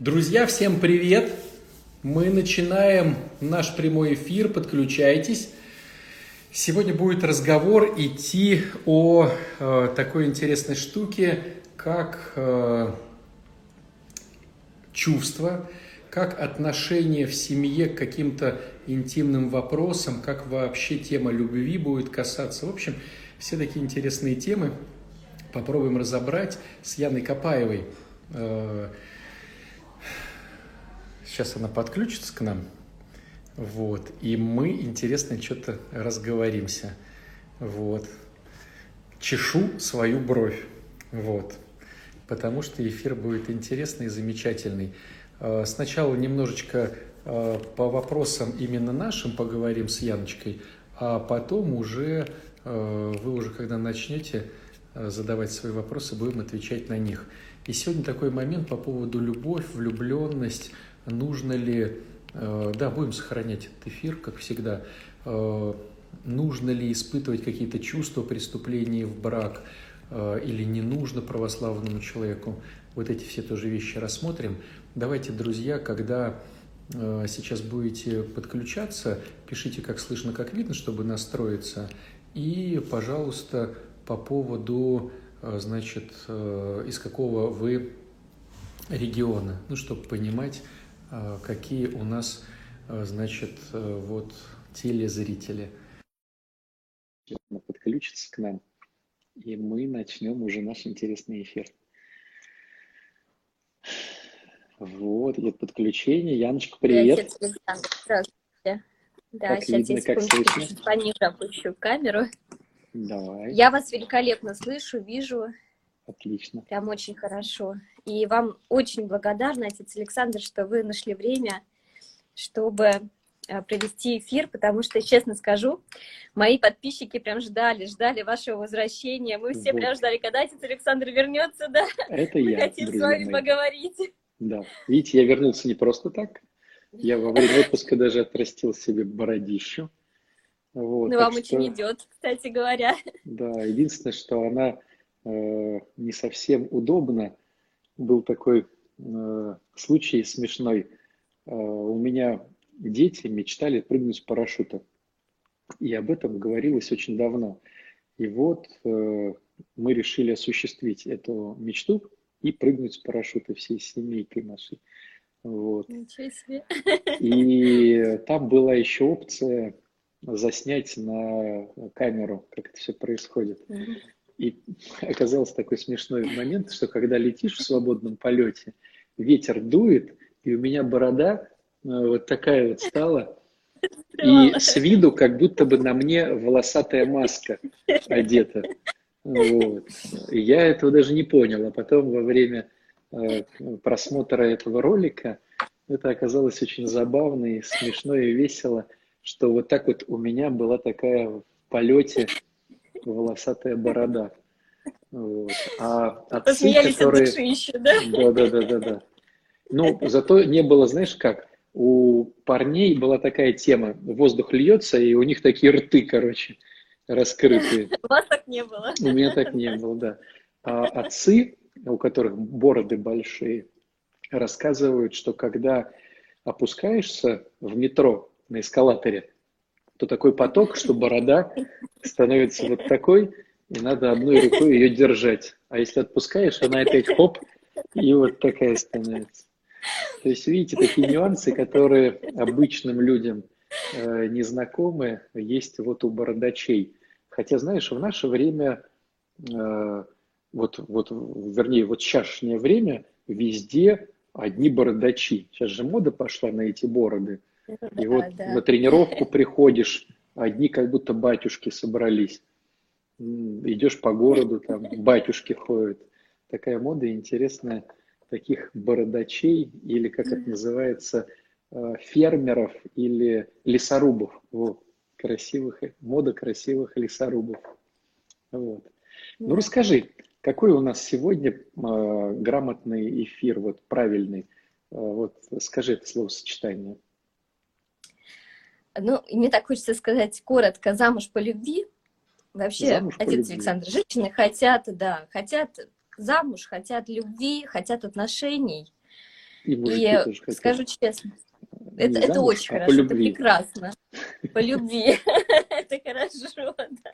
Друзья, всем привет! Мы начинаем наш прямой эфир, подключайтесь. Сегодня будет разговор идти о э, такой интересной штуке, как э, чувства, как отношение в семье к каким-то интимным вопросам, как вообще тема любви будет касаться. В общем, все такие интересные темы попробуем разобрать с Яной Копаевой. Э, Сейчас она подключится к нам. Вот. И мы, интересно, что-то разговоримся. Вот. Чешу свою бровь. Вот. Потому что эфир будет интересный и замечательный. А, сначала немножечко а, по вопросам именно нашим поговорим с Яночкой, а потом уже а, вы уже, когда начнете задавать свои вопросы, будем отвечать на них. И сегодня такой момент по поводу любовь, влюбленность – нужно ли, э, да, будем сохранять этот эфир, как всегда, э, нужно ли испытывать какие-то чувства преступлений в брак э, или не нужно православному человеку. Вот эти все тоже вещи рассмотрим. Давайте, друзья, когда сейчас будете подключаться, пишите, как слышно, как видно, чтобы настроиться. И, пожалуйста, по поводу, значит, из какого вы региона, ну, чтобы понимать, какие у нас, а, значит, э, вот телезрители. Подключится к нам, и мы начнем уже наш интересный эфир. Вот, идет подключение. Яночка, привет. Здравствуйте. Да, как сейчас видно, я секундочку пониже опущу камеру. Давай. Я вас великолепно слышу, вижу. Отлично. Прям очень хорошо. И вам очень благодарна, отец Александр, что вы нашли время, чтобы э, провести эфир, потому что, честно скажу, мои подписчики прям ждали, ждали вашего возвращения. Мы все вот. прям ждали, когда отец Александр вернется, да? Это Мы я, хотим с вами мои. поговорить. Да, видите, я вернулся не просто так. Я во время отпуска даже отрастил себе бородищу. Вот, ну, вам что... очень идет, кстати говоря. Да, единственное, что она не совсем удобна, был такой э, случай смешной. Э, у меня дети мечтали прыгнуть с парашюта. И об этом говорилось очень давно. И вот э, мы решили осуществить эту мечту и прыгнуть с парашюта всей семейкой нашей. Вот. Ничего себе. И там была еще опция заснять на камеру, как это все происходит. Mm-hmm. И оказался такой смешной момент, что когда летишь в свободном полете, ветер дует, и у меня борода э, вот такая вот стала, и с виду как будто бы на мне волосатая маска одета. Вот. Я этого даже не понял, а потом во время э, просмотра этого ролика это оказалось очень забавно и смешно и весело, что вот так вот у меня была такая в полете волосатая борода. Вот. А отцы, которые... от еще, да? Да, да, да, да, да. Ну, зато не было, знаешь как, у парней была такая тема, воздух льется, и у них такие рты, короче, раскрытые. У вас так не было. У меня так не было, да. А отцы, у которых бороды большие, рассказывают, что когда опускаешься в метро на эскалаторе, то такой поток, что борода становится вот такой, и надо одной рукой ее держать. А если отпускаешь, она опять хоп, и вот такая становится. То есть, видите, такие нюансы, которые обычным людям э, незнакомы, есть вот у бородачей. Хотя, знаешь, в наше время, э, вот, вот, вернее, вот сейшнее время, везде одни бородачи. Сейчас же мода пошла на эти бороды. И вот да. на тренировку приходишь, одни как будто батюшки собрались. Идешь по городу, там батюшки ходят. Такая мода интересная таких бородачей или как это называется, э, фермеров или лесорубов. Вот. Красивых, мода красивых лесорубов. Вот. Ну, расскажи, какой у нас сегодня э, грамотный эфир, вот правильный? Э, вот скажи это словосочетание. Ну, мне так хочется сказать коротко, замуж по любви. Вообще, замуж отец любви. Александр, женщины хотят, да, хотят замуж, хотят любви, хотят отношений. И, и тоже скажу честно, это, замуж, это очень а хорошо, это прекрасно. По любви. Это хорошо, да.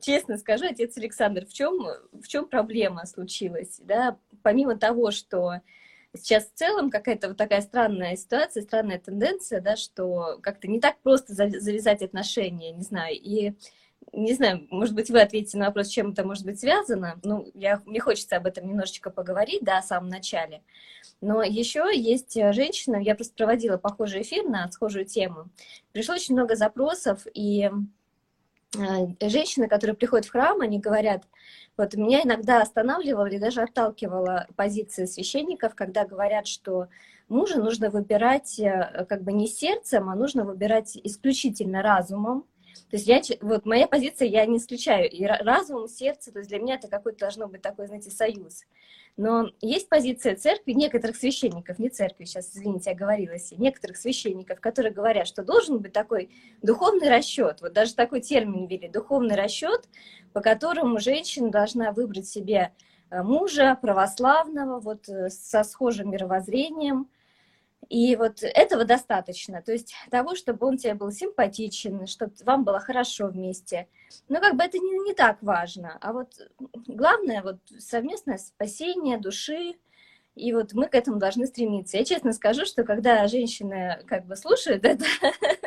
Честно скажу, отец Александр, в чем, в чем проблема случилась? Да? Помимо того, что сейчас в целом какая-то вот такая странная ситуация, странная тенденция, да, что как-то не так просто завязать отношения, не знаю, и не знаю, может быть, вы ответите на вопрос, чем это может быть связано. Ну, я, мне хочется об этом немножечко поговорить, да, в самом начале. Но еще есть женщина, я просто проводила похожий эфир на схожую тему. Пришло очень много запросов, и э, женщины, которые приходят в храм, они говорят, вот меня иногда останавливала или даже отталкивала позиция священников, когда говорят, что мужа нужно выбирать э, как бы не сердцем, а нужно выбирать исключительно разумом, то есть я, вот моя позиция, я не исключаю и разум, сердце, то есть для меня это какой-то должно быть такой, знаете, союз. Но есть позиция церкви, некоторых священников, не церкви, сейчас, извините, оговорилась, некоторых священников, которые говорят, что должен быть такой духовный расчет, вот даже такой термин ввели, духовный расчет, по которому женщина должна выбрать себе э, мужа православного, вот э, со схожим мировоззрением, и вот этого достаточно, то есть того, чтобы он тебе был симпатичен, чтобы вам было хорошо вместе. Но как бы это не, не так важно. А вот главное вот совместное спасение души, и вот мы к этому должны стремиться. Я честно скажу, что когда женщины как бы слушают это,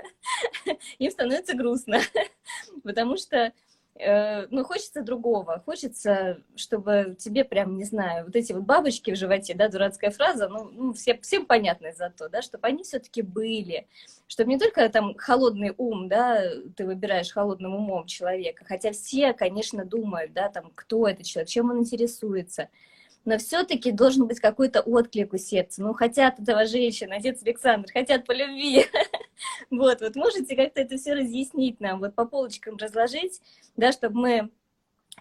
им становится грустно, потому что ну, хочется другого, хочется, чтобы тебе прям, не знаю, вот эти вот бабочки в животе, да, дурацкая фраза, ну, ну все, всем понятно зато, да, чтобы они все-таки были, чтобы не только там холодный ум, да, ты выбираешь холодным умом человека, хотя все, конечно, думают, да, там, кто это человек, чем он интересуется, но все-таки должен быть какой-то отклик у сердца. Ну, хотят этого женщины, отец Александр, хотят по любви. Вот, вот можете как-то это все разъяснить нам, вот по полочкам разложить, да, чтобы мы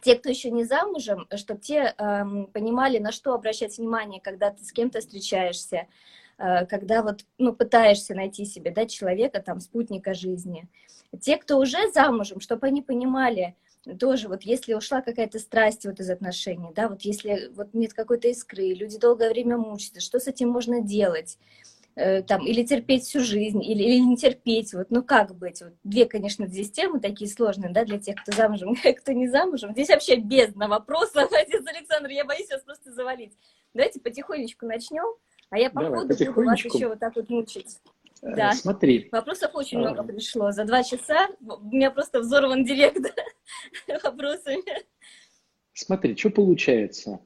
те, кто еще не замужем, чтобы те эм, понимали, на что обращать внимание, когда ты с кем-то встречаешься, э, когда вот, ну, пытаешься найти себе, да, человека, там, спутника жизни. Те, кто уже замужем, чтобы они понимали, тоже вот если ушла какая-то страсть вот из отношений, да, вот если вот нет какой-то искры, люди долгое время мучаются, что с этим можно делать? Э, там, или терпеть всю жизнь, или, или не терпеть, вот, ну как быть, вот, две, конечно, здесь темы такие сложные, да, для тех, кто замужем, кто не замужем, здесь вообще бездна вопросов, отец Александр, я боюсь вас просто завалить. Давайте потихонечку начнем, а я по Давай, ходу буду вас еще вот так вот мучить. Э, да. Смотри. Вопросов очень а... много пришло. За два часа у меня просто взорван директ вопросами. Смотри, что получается?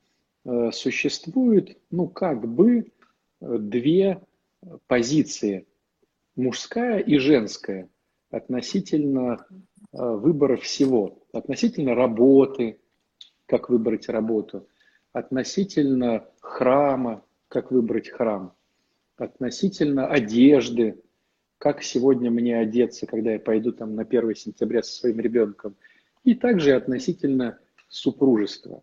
Э, существует, ну, как бы две позиции, мужская и женская, относительно выбора всего, относительно работы, как выбрать работу, относительно храма, как выбрать храм. Относительно одежды, как сегодня мне одеться, когда я пойду там на 1 сентября со своим ребенком, и также относительно супружества.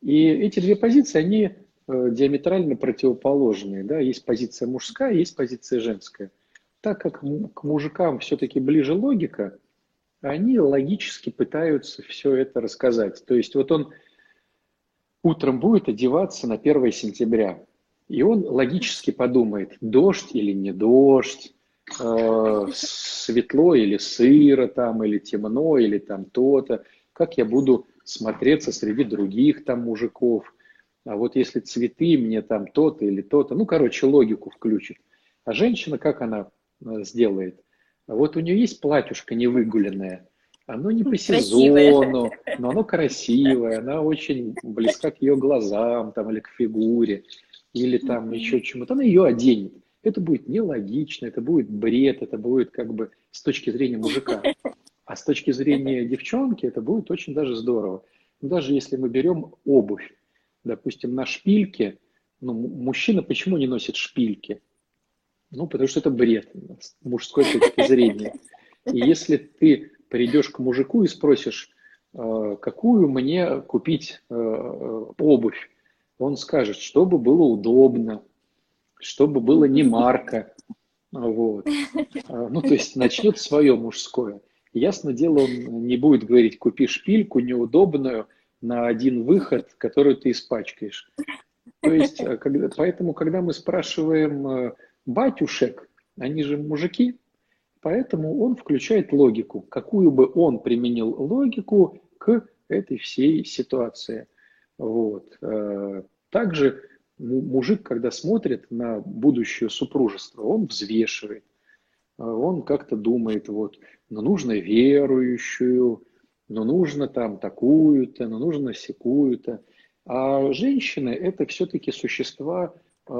И эти две позиции, они э, диаметрально противоположные. Да? Есть позиция мужская, есть позиция женская. Так как к мужикам все-таки ближе логика, они логически пытаются все это рассказать. То есть вот он утром будет одеваться на 1 сентября. И он логически подумает, дождь или не дождь, э, светло или сыро там, или темно, или там то-то, как я буду смотреться среди других там мужиков, а вот если цветы мне там то-то или то-то, ну, короче, логику включит. А женщина, как она э, сделает? Вот у нее есть платьюшко невыгуленное, оно не по сезону, но оно красивое, она очень близка к ее глазам там, или к фигуре или там еще чему-то, она ее оденет. Это будет нелогично, это будет бред, это будет как бы с точки зрения мужика. А с точки зрения девчонки это будет очень даже здорово. Даже если мы берем обувь, допустим, на шпильке, ну, мужчина почему не носит шпильки? Ну, потому что это бред с мужской точки зрения. И если ты придешь к мужику и спросишь, «А, какую мне купить э, э, обувь, он скажет, чтобы было удобно, чтобы было не марка. Вот. Ну, то есть начнет свое мужское. Ясно дело, он не будет говорить, купи шпильку неудобную на один выход, которую ты испачкаешь. То есть, э, когда, поэтому, когда мы спрашиваем э, батюшек, они же мужики, поэтому он включает логику, какую бы он применил логику к этой всей ситуации. Вот. Э, также мужик, когда смотрит на будущее супружество, он взвешивает, он как-то думает, вот, ну нужно верующую, ну нужно там такую-то, ну нужно секую-то. А женщины – это все-таки существа, э,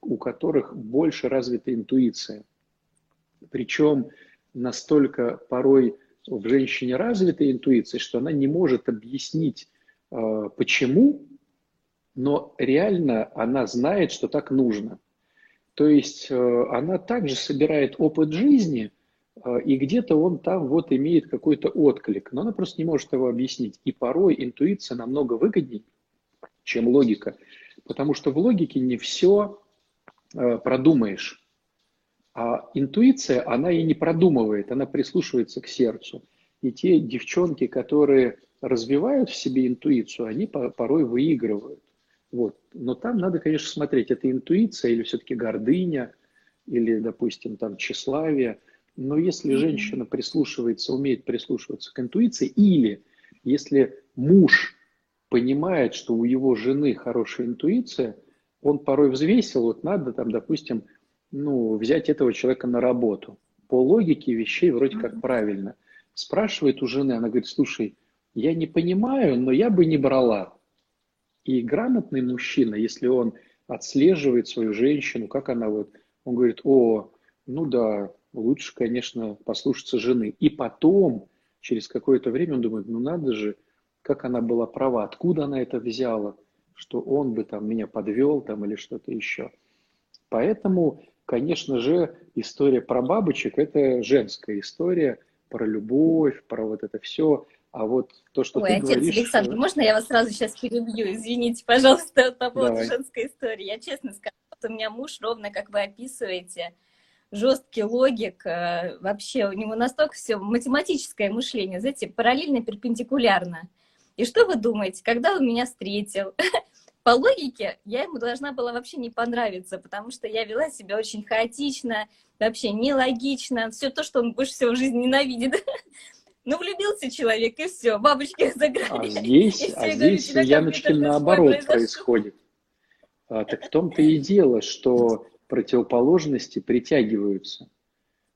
у которых больше развита интуиция. Причем настолько порой в женщине развита интуиция, что она не может объяснить, э, почему, но реально она знает, что так нужно. То есть э, она также собирает опыт жизни, и где-то он там вот имеет какой-то отклик, но она просто не может его объяснить. И порой интуиция намного выгоднее, чем логика. Потому что в логике не все э, продумаешь. А интуиция, она и не продумывает, она прислушивается к сердцу. И те девчонки, которые развивают в себе интуицию, они порой выигрывают. Вот. Но там надо, конечно, смотреть, это интуиция или все-таки гордыня, или, допустим, там тщеславие. Но если женщина прислушивается, умеет прислушиваться к интуиции, или если муж понимает, что у его жены хорошая интуиция, он порой взвесил, вот надо там, допустим, ну, взять этого человека на работу. По логике вещей вроде как правильно. Спрашивает у жены, она говорит, слушай, я не понимаю, но я бы не брала. И грамотный мужчина, если он отслеживает свою женщину, как она вот, он говорит, о, ну да, лучше, конечно, послушаться жены. И потом, через какое-то время, он думает, ну надо же, как она была права, откуда она это взяла, что он бы там меня подвел там или что-то еще. Поэтому, конечно же, история про бабочек – это женская история, про любовь, про вот это все. А вот то, что Ой, ты отец говоришь... Александр, можно я вас сразу сейчас перебью? Извините, пожалуйста, по поводу женской истории. Я честно скажу, у меня муж, ровно как вы описываете, жесткий логик, э, вообще у него настолько все математическое мышление, знаете, параллельно, перпендикулярно. И что вы думаете, когда он меня встретил? По логике, я ему должна была вообще не понравиться, потому что я вела себя очень хаотично, вообще нелогично, все то, что он больше всего в жизни ненавидит. Ну, влюбился человек, и все, бабочки заграли. А здесь, а здесь Яночки наоборот происходит. А, так в том-то и дело, что противоположности притягиваются.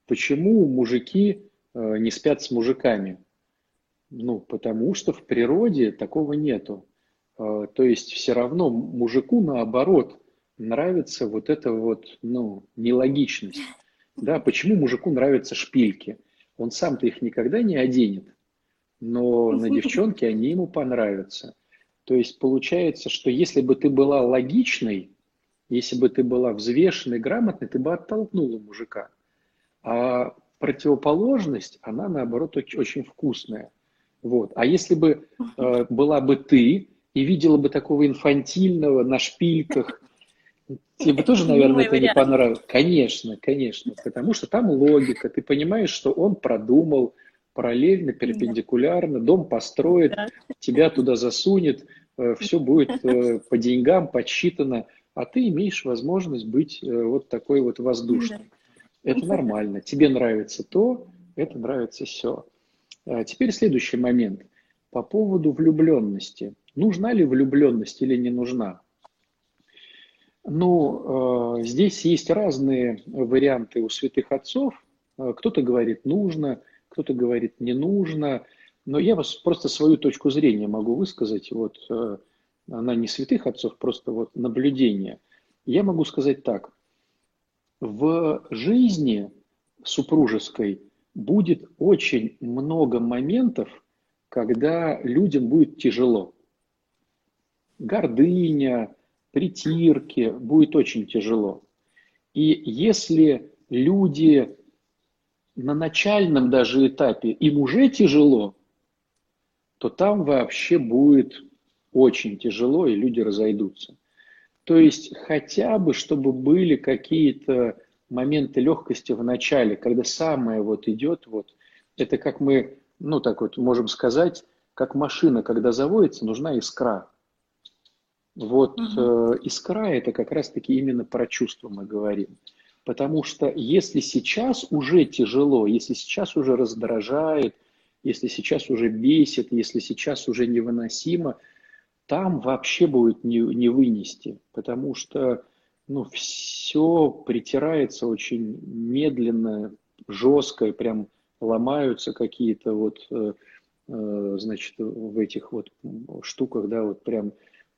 Почему мужики э, не спят с мужиками? Ну, потому что в природе такого нету. А, то есть все равно мужику наоборот нравится вот эта вот, ну, нелогичность. Да, почему мужику нравятся шпильки? Он сам-то их никогда не оденет, но на девчонке они ему понравятся. То есть получается, что если бы ты была логичной, если бы ты была взвешенной, грамотной, ты бы оттолкнула мужика. А противоположность, она наоборот очень вкусная. Вот. А если бы э, была бы ты и видела бы такого инфантильного на шпильках, тебе бы тоже, наверное, это не понравилось. Конечно, конечно, потому что там логика, ты понимаешь, что он продумал параллельно, перпендикулярно, дом построит, тебя туда засунет, э, все будет э, по деньгам подсчитано, а ты имеешь возможность быть э, вот такой вот воздушной. Это нормально. Тебе нравится то, это нравится все. А теперь следующий момент. По поводу влюбленности. Нужна ли влюбленность или не нужна? Ну, э, здесь есть разные варианты у святых отцов. Э, кто-то говорит нужно, кто-то говорит не нужно. Но я вас просто свою точку зрения могу высказать. Вот она не святых отцов, просто вот наблюдение. Я могу сказать так. В жизни супружеской будет очень много моментов, когда людям будет тяжело. Гордыня, притирки, будет очень тяжело. И если люди на начальном даже этапе, им уже тяжело, то там вообще будет очень тяжело, и люди разойдутся. То есть хотя бы, чтобы были какие-то моменты легкости в начале, когда самое вот идет, вот, это как мы, ну так вот можем сказать, как машина, когда заводится, нужна искра. Вот угу. э, искра это как раз-таки именно про чувства мы говорим. Потому что если сейчас уже тяжело, если сейчас уже раздражает, если сейчас уже бесит, если сейчас уже невыносимо, там вообще будет не, не вынести, потому что ну, все притирается очень медленно, жестко, и прям ломаются какие-то вот, э, э, значит, в этих вот штуках, да, вот прям,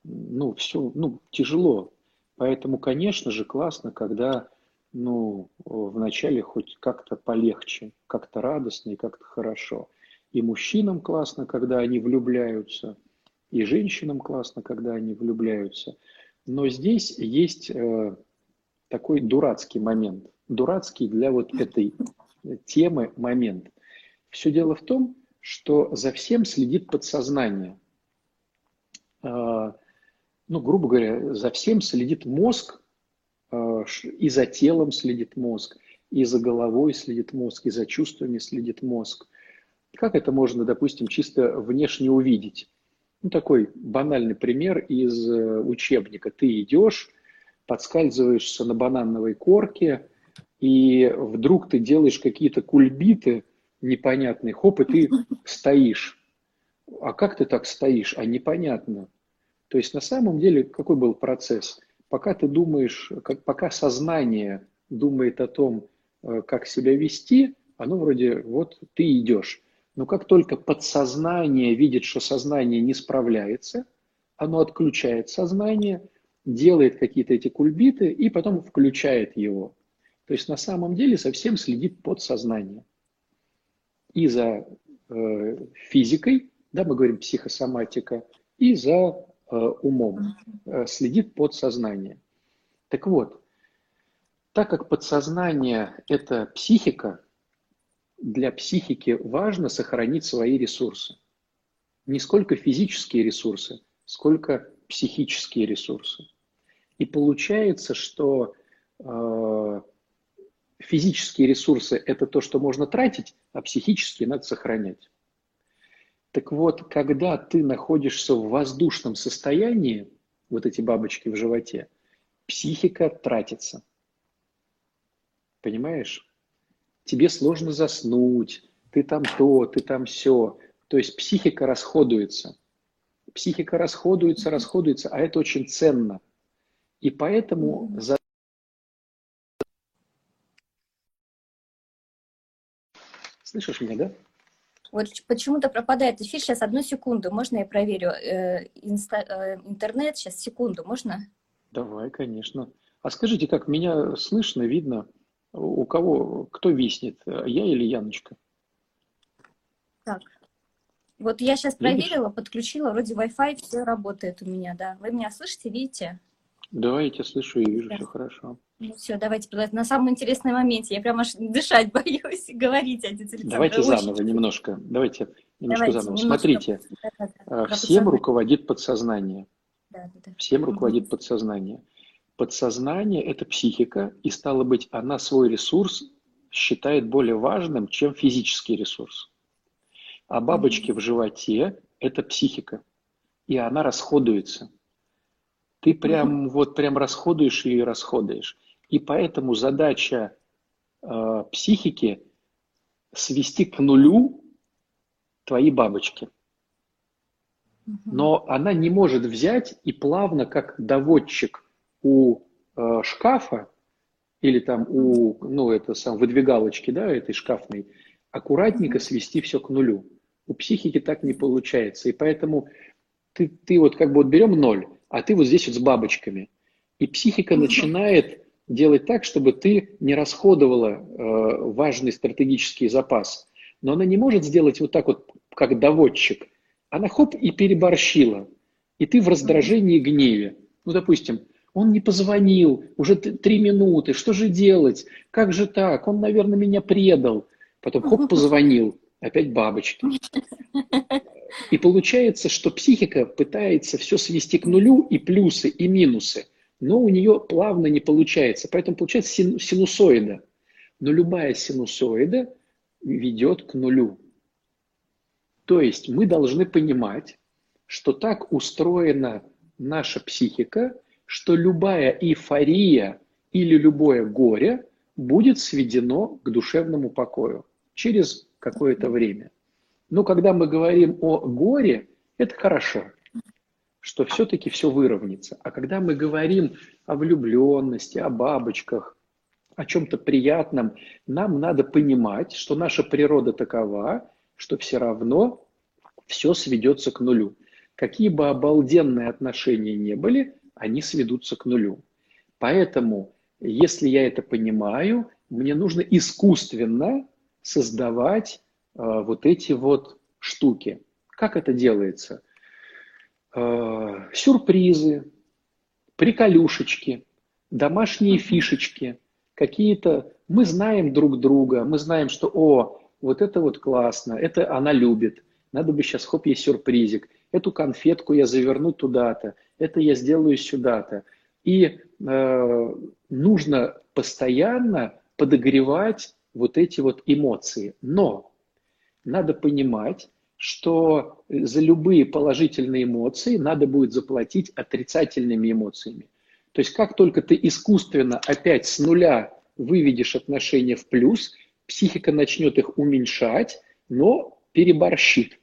ну, все, ну, тяжело. Поэтому, конечно же, классно, когда ну, вначале хоть как-то полегче, как-то радостно и как-то хорошо. И мужчинам классно, когда они влюбляются, и женщинам классно, когда они влюбляются. Но здесь есть э, такой дурацкий момент, дурацкий для вот этой темы момент. Все дело в том, что за всем следит подсознание. Э, ну, грубо говоря, за всем следит мозг, а, и за телом следит мозг, и за головой следит мозг, и за чувствами следит мозг. Как это можно, допустим, чисто внешне увидеть? Ну, такой банальный пример из э, учебника. Ты идешь, подскальзываешься на банановой корке, и вдруг ты делаешь какие-то кульбиты непонятные, хоп, и ты стоишь. А как ты так стоишь? А непонятно. То есть на самом деле какой был процесс? пока ты думаешь, как, пока сознание думает о том, э, как себя вести, оно вроде вот ты идешь. Но как только подсознание видит, что сознание не справляется, оно отключает сознание, делает какие-то эти кульбиты и потом включает его. То есть на самом деле совсем следит подсознание. И за э, физикой, да, мы говорим психосоматика, и за Э, умом, э, следит подсознание. Так вот, так как подсознание – это психика, для психики важно сохранить свои ресурсы. Не сколько физические ресурсы, сколько психические ресурсы. И получается, что э, физические ресурсы – это то, что можно тратить, а психические надо сохранять. Так вот, когда ты находишься в воздушном состоянии, вот эти бабочки в животе, психика тратится. Понимаешь? Тебе сложно заснуть, ты там то, ты там все. То есть психика расходуется. Психика расходуется, расходуется, а это очень ценно. И поэтому за Слышишь меня, да? Вот почему-то пропадает эфир. Сейчас одну секунду. Можно я проверю э, инста, э, интернет? Сейчас секунду. Можно? Давай, конечно. А скажите, как меня слышно, видно? У кого, кто виснет? Я или Яночка? Так. Вот я сейчас Видишь? проверила, подключила, вроде Wi-Fi, все работает у меня, да. Вы меня слышите, видите? Да, я тебя слышу и вижу, да. все хорошо. Ну все, давайте на самом интересном моменте. Я прям аж дышать боюсь говорить, Александр. Давайте Очень... заново немножко. Давайте немножко давайте, заново. Немножко... Смотрите, да, да, да. всем руководит подсознание. Да, да, да. Всем руководит подсознание. Подсознание – это психика, и стало быть, она свой ресурс считает более важным, чем физический ресурс. А бабочки в животе – это психика, и она расходуется. Ты прям угу. вот прям расходуешь и расходуешь. И поэтому задача э, психики свести к нулю твои бабочки. Но она не может взять и плавно, как доводчик у э, шкафа или там у, ну, это сам выдвигалочки, да, этой шкафной, аккуратненько свести все к нулю. У психики так не получается. И поэтому ты, ты вот как бы вот берем ноль, а ты вот здесь вот с бабочками. И психика начинает делать так, чтобы ты не расходовала э, важный стратегический запас. Но она не может сделать вот так вот, как доводчик. Она хоп и переборщила. И ты в раздражении и гневе. Ну, допустим, он не позвонил, уже три минуты, что же делать? Как же так? Он, наверное, меня предал. Потом хоп, позвонил, опять бабочки. И получается, что психика пытается все свести к нулю и плюсы, и минусы – но у нее плавно не получается. Поэтому получается синусоида. Но любая синусоида ведет к нулю. То есть мы должны понимать, что так устроена наша психика, что любая эйфория или любое горе будет сведено к душевному покою через какое-то время. Но когда мы говорим о горе, это хорошо, что все-таки все выровняется. А когда мы говорим о влюбленности, о бабочках, о чем-то приятном, нам надо понимать, что наша природа такова, что все равно все сведется к нулю. Какие бы обалденные отношения не были, они сведутся к нулю. Поэтому, если я это понимаю, мне нужно искусственно создавать э, вот эти вот штуки. Как это делается? Э, сюрпризы, приколюшечки, домашние фишечки, какие-то... Мы знаем друг друга, мы знаем, что, о, вот это вот классно, это она любит, надо бы сейчас, хоп, ей сюрпризик, эту конфетку я заверну туда-то, это я сделаю сюда-то. И э, нужно постоянно подогревать вот эти вот эмоции. Но надо понимать, что за любые положительные эмоции надо будет заплатить отрицательными эмоциями. То есть как только ты искусственно опять с нуля выведешь отношения в плюс, психика начнет их уменьшать, но переборщит.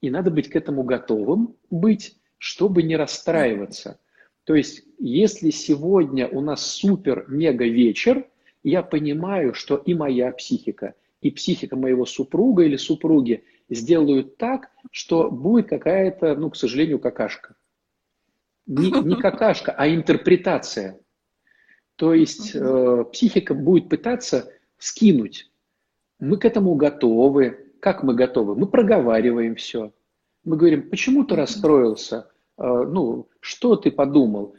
И надо быть к этому готовым быть, чтобы не расстраиваться. То есть, если сегодня у нас супер-мега вечер, я понимаю, что и моя психика, и психика моего супруга или супруги сделают так, что будет какая-то, ну, к сожалению, какашка. Не, не какашка, а интерпретация. То есть э, психика будет пытаться скинуть. Мы к этому готовы. Как мы готовы? Мы проговариваем все. Мы говорим, почему ты расстроился? Э, ну, что ты подумал?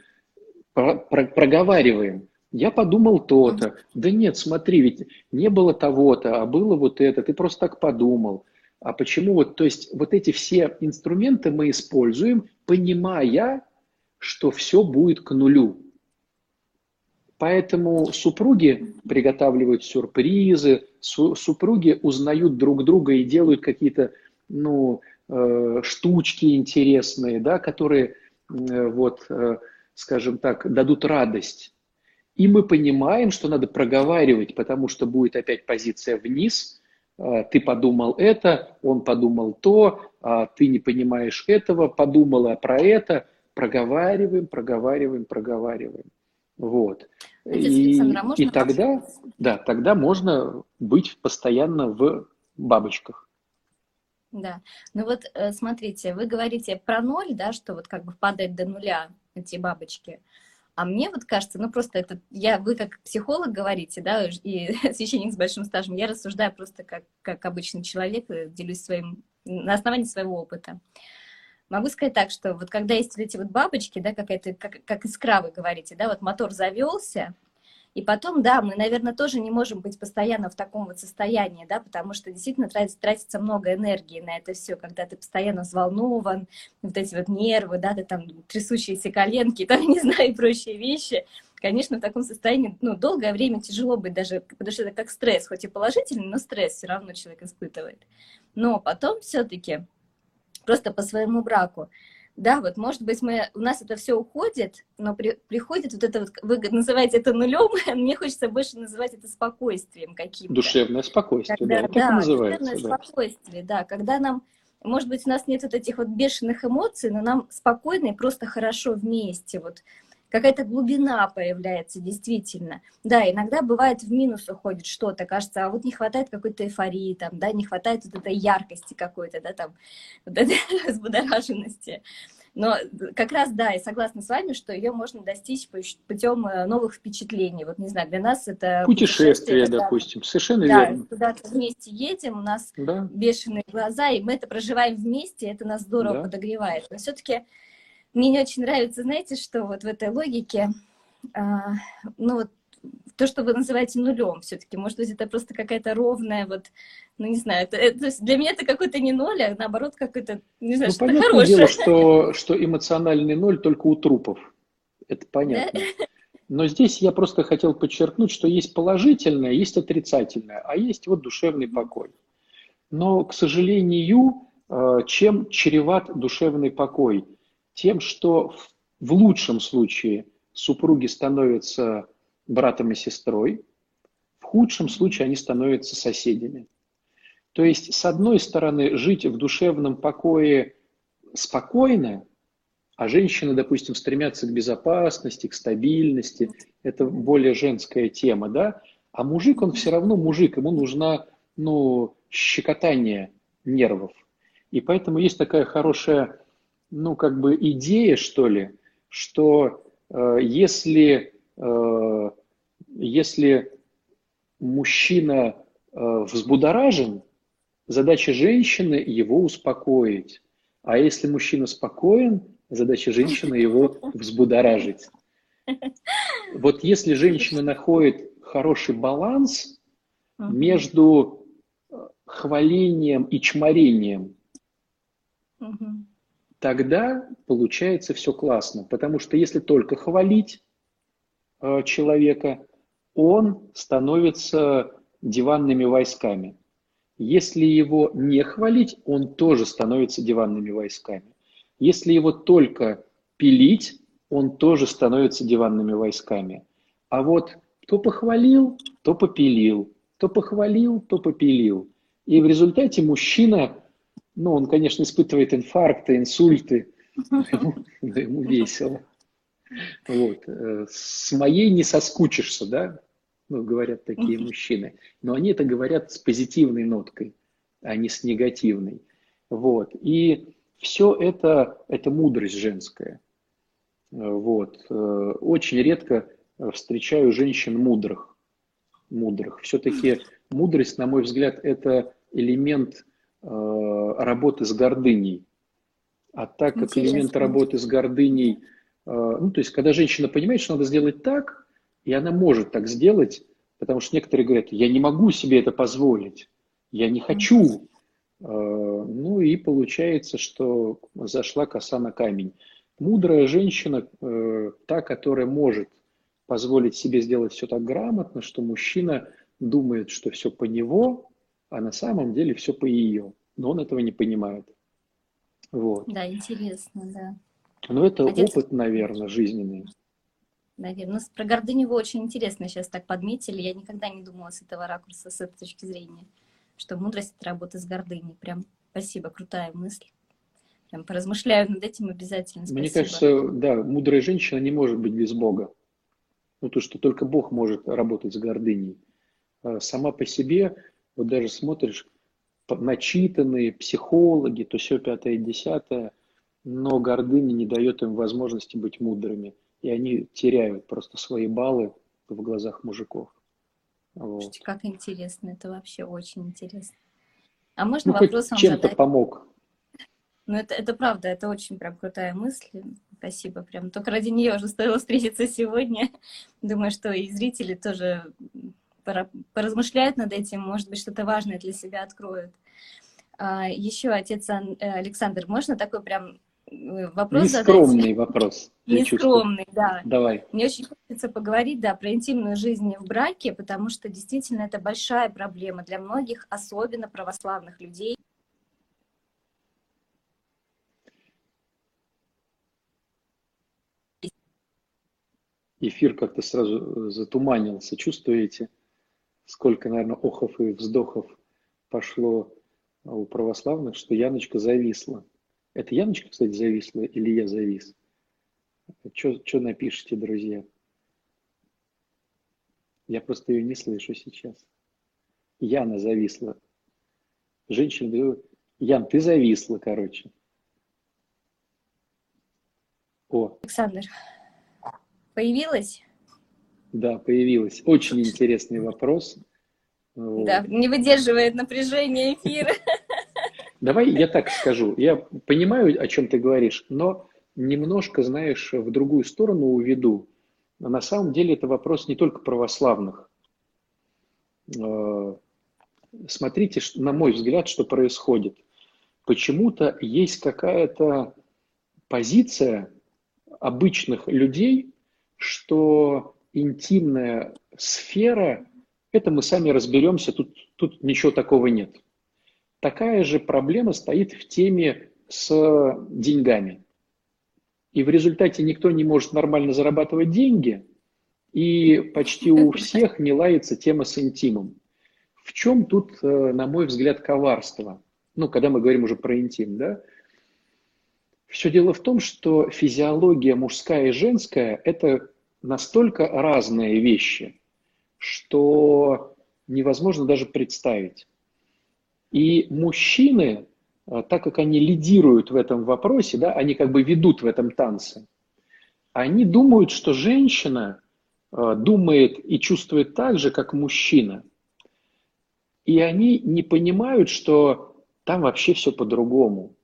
Про, про, проговариваем. Я подумал то-то. Да нет, смотри, ведь не было того-то, а было вот это. Ты просто так подумал. А почему вот, то есть вот эти все инструменты мы используем, понимая, что все будет к нулю. Поэтому супруги приготавливают сюрпризы, супруги узнают друг друга и делают какие-то ну, э, штучки интересные, да, которые, э, вот, э, скажем так, дадут радость. И мы понимаем, что надо проговаривать, потому что будет опять позиция вниз. Ты подумал это, он подумал то, а ты не понимаешь этого, подумала про это. Проговариваем, проговариваем, проговариваем. Вот. И, а и тогда, да, тогда можно быть постоянно в бабочках. Да, ну вот э, смотрите, вы говорите про ноль, да, что вот как бы падает до нуля эти бабочки. А мне вот кажется, ну просто это, я, вы как психолог говорите, да, и священник с большим стажем, я рассуждаю просто как, как обычный человек, э, делюсь своим, на основании своего опыта. Могу сказать так, что вот когда есть вот эти вот бабочки, да, какая-то, как, как искра вы говорите, да, вот мотор завелся, и потом, да, мы, наверное, тоже не можем быть постоянно в таком вот состоянии, да, потому что действительно тратится, тратится много энергии на это все, когда ты постоянно взволнован, вот эти вот нервы, да, ты там трясущиеся коленки, там, не знаю, и прочие вещи. Конечно, в таком состоянии, ну, долгое время тяжело быть даже, потому что это как стресс, хоть и положительный, но стресс все равно человек испытывает. Но потом все-таки просто по своему браку. Да, вот, может быть, мы, у нас это все уходит, но при, приходит вот это вот, вы называете это нулем, мне хочется больше называть это спокойствием каким-то. Душевное спокойствие, когда, да, да, называется. Душевное да. спокойствие, да, когда нам, может быть, у нас нет вот этих вот бешеных эмоций, но нам спокойно и просто хорошо вместе, вот, какая-то глубина появляется действительно. Да, иногда бывает в минус уходит что-то, кажется, а вот не хватает какой-то эйфории, там, да, не хватает вот этой яркости какой-то, да, там, вот этой взбудораженности. Но как раз, да, и согласна с вами, что ее можно достичь путем э, новых впечатлений. Вот, не знаю, для нас это... Путешествие, когда, допустим, совершенно да, верно. куда-то вместе едем, у нас да. бешеные глаза, и мы это проживаем вместе, это нас здорово да. подогревает. Но все-таки мне не очень нравится, знаете, что вот в этой логике, а, ну вот то, что вы называете нулем все-таки, может быть, это просто какая-то ровная, вот, ну, не знаю, это, это, для меня это какой-то не ноль, а наоборот какой-то, не знаю, ну, что-то понятное хорошее. дело, что, что эмоциональный ноль только у трупов, это понятно. Да? Но здесь я просто хотел подчеркнуть, что есть положительное, есть отрицательное, а есть вот душевный покой. Но, к сожалению, а, чем чреват душевный покой – Тем, что в лучшем случае супруги становятся братом и сестрой, в худшем случае они становятся соседями. То есть, с одной стороны, жить в душевном покое спокойно, а женщины, допустим, стремятся к безопасности, к стабильности, это более женская тема, да, а мужик, он все равно мужик, ему нужна, ну, щекотание нервов. И поэтому есть такая хорошая, ну, как бы идея, что ли, что э, если, э, если мужчина э, взбудоражен, задача женщины его успокоить. А если мужчина спокоен, задача женщины его взбудоражить. Вот если женщина находит хороший баланс между хвалением и чморением, тогда получается все классно. Потому что если только хвалить э, человека, он становится диванными войсками. Если его не хвалить, он тоже становится диванными войсками. Если его только пилить, он тоже становится диванными войсками. А вот то похвалил, то попилил, то похвалил, то попилил. И в результате мужчина, ну, он, конечно, испытывает инфаркты, инсульты, но ему, но ему весело. Вот. Э, с моей не соскучишься, да, ну, говорят такие мужчины. Но они это говорят с позитивной ноткой, а не с негативной. Вот. И все это, это мудрость женская. Вот. Э, очень редко встречаю женщин мудрых. Мудрых. Все-таки мудрость, на мой взгляд, это элемент э, работы с гордыней. А так как Интересно. элемент работы с гордыней, э, ну, то есть, когда женщина понимает, что надо сделать так, и она может так сделать, потому что некоторые говорят, я не могу себе это позволить, я не хочу. Э, ну и получается, что зашла коса на камень. Мудрая женщина, э, та, которая может позволить себе сделать все так грамотно, что мужчина думает, что все по него, а на самом деле все по ее. Но он этого не понимает. Вот. Да, интересно, да. Но это Отец... опыт, наверное, жизненный наверное. Ну, про гордыню вы очень интересно сейчас так подметили. Я никогда не думала с этого ракурса, с этой точки зрения, что мудрость — это работа с гордыней. Прям спасибо, крутая мысль. Прям поразмышляю над этим обязательно. Спасибо. Мне кажется, да, мудрая женщина не может быть без Бога. Ну, то, что только Бог может работать с гордыней. А сама по себе, вот даже смотришь, начитанные психологи, то все пятое, десятое, но гордыня не дает им возможности быть мудрыми и они теряют просто свои баллы в глазах мужиков. Вот. Слушайте, как интересно, это вообще очень интересно. А можно ну, вопрос вам чем-то помог. Ну, это, это правда, это очень прям крутая мысль. Спасибо, прям. Только ради нее уже стоило встретиться сегодня. Думаю, что и зрители тоже поразмышляют над этим, может быть, что-то важное для себя откроют. А, еще отец э, Александр, можно такой прям вопрос Нескромный задать. вопрос. Нескромный, да. Давай. Мне очень хочется поговорить, да, про интимную жизнь в браке, потому что действительно это большая проблема для многих, особенно православных людей. Эфир как-то сразу затуманился, чувствуете? Сколько, наверное, охов и вздохов пошло у православных, что Яночка зависла. Это Яночка, кстати, зависла или я завис? Что напишите, друзья? Я просто ее не слышу сейчас. Яна зависла. Женщина, Ян, ты зависла, короче. О. Александр, появилась? Да, появилась. Очень интересный вопрос. Да, не выдерживает напряжение эфира. Давай я так скажу. Я понимаю, о чем ты говоришь, но немножко, знаешь, в другую сторону уведу. На самом деле это вопрос не только православных. Э, смотрите, на мой взгляд, что происходит. Почему-то есть какая-то позиция обычных людей, что интимная сфера, это мы сами разберемся, тут, тут ничего такого нет. Такая же проблема стоит в теме с деньгами. И в результате никто не может нормально зарабатывать деньги, и почти у всех не лается тема с интимом. В чем тут, э, на мой взгляд, коварство? Ну, когда мы говорим уже про интим, да? Все дело в том, что физиология мужская и женская – это настолько разные вещи, что невозможно даже представить. И мужчины, э, так как они лидируют в этом вопросе, да, они как бы ведут в этом танце, они думают, что женщина э, думает и чувствует так же, как мужчина. И они не понимают, что там вообще все по-другому,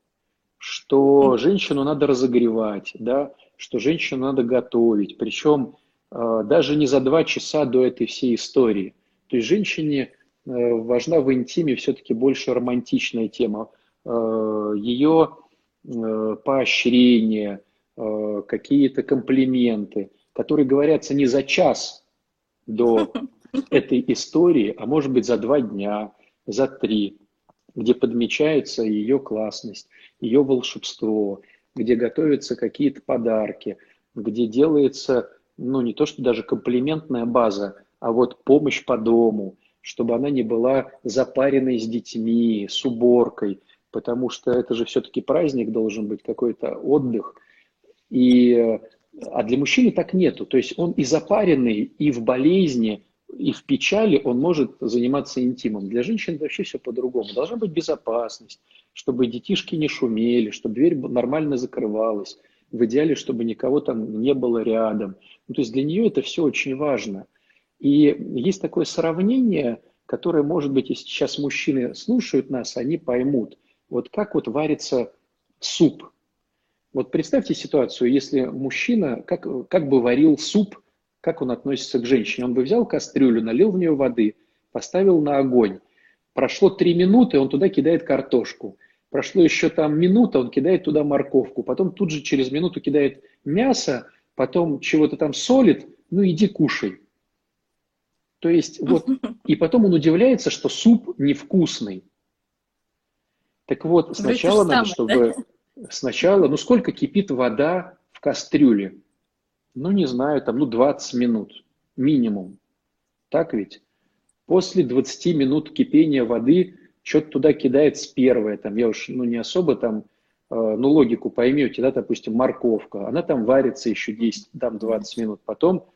что женщину надо разогревать, да, что женщину надо готовить, причем э, даже не за два часа до этой всей истории. То есть женщине Э, важна в интиме все-таки больше романтичная тема. Э, Ее поощрение, какие-то комплименты, которые говорятся не за час до этой истории, а может быть за два дня, за три, где подмечается ее классность, ее волшебство, где готовятся какие-то подарки, где делается, ну не то что даже комплиментная база, а вот помощь по дому, чтобы она не была запаренной с детьми, с уборкой, потому что это же все-таки праздник должен быть, какой-то отдых. И, а для мужчины так нету. То есть он и запаренный, и в болезни, и в печали он может заниматься интимом. Для женщин вообще все по-другому. Должна быть безопасность, чтобы детишки не шумели, чтобы дверь нормально закрывалась. В идеале, чтобы никого там не было рядом. Ну, то есть для нее это все очень важно. И есть такое сравнение, которое, может быть, если сейчас мужчины слушают нас, они поймут. Вот как вот варится суп. Вот представьте ситуацию, если мужчина как, как бы варил суп, как он относится к женщине. Он бы взял кастрюлю, налил в нее воды, поставил на огонь. Прошло три минуты, он туда кидает картошку. Прошло еще там минута, он кидает туда морковку. Потом тут же через минуту кидает мясо, потом чего-то там солит. Ну иди кушай. То есть вот, и потом он удивляется, что суп невкусный. Так вот, сначала надо, чтобы... Сначала, ну сколько кипит вода в кастрюле? Ну, не знаю, там, ну, 20 минут минимум. Так ведь? После 20 минут кипения воды что-то туда кидается первое. Там, я уж ну, не особо там Э, ну, логику поймете, да, допустим, морковка, она там варится еще 10, там 20 минут, потом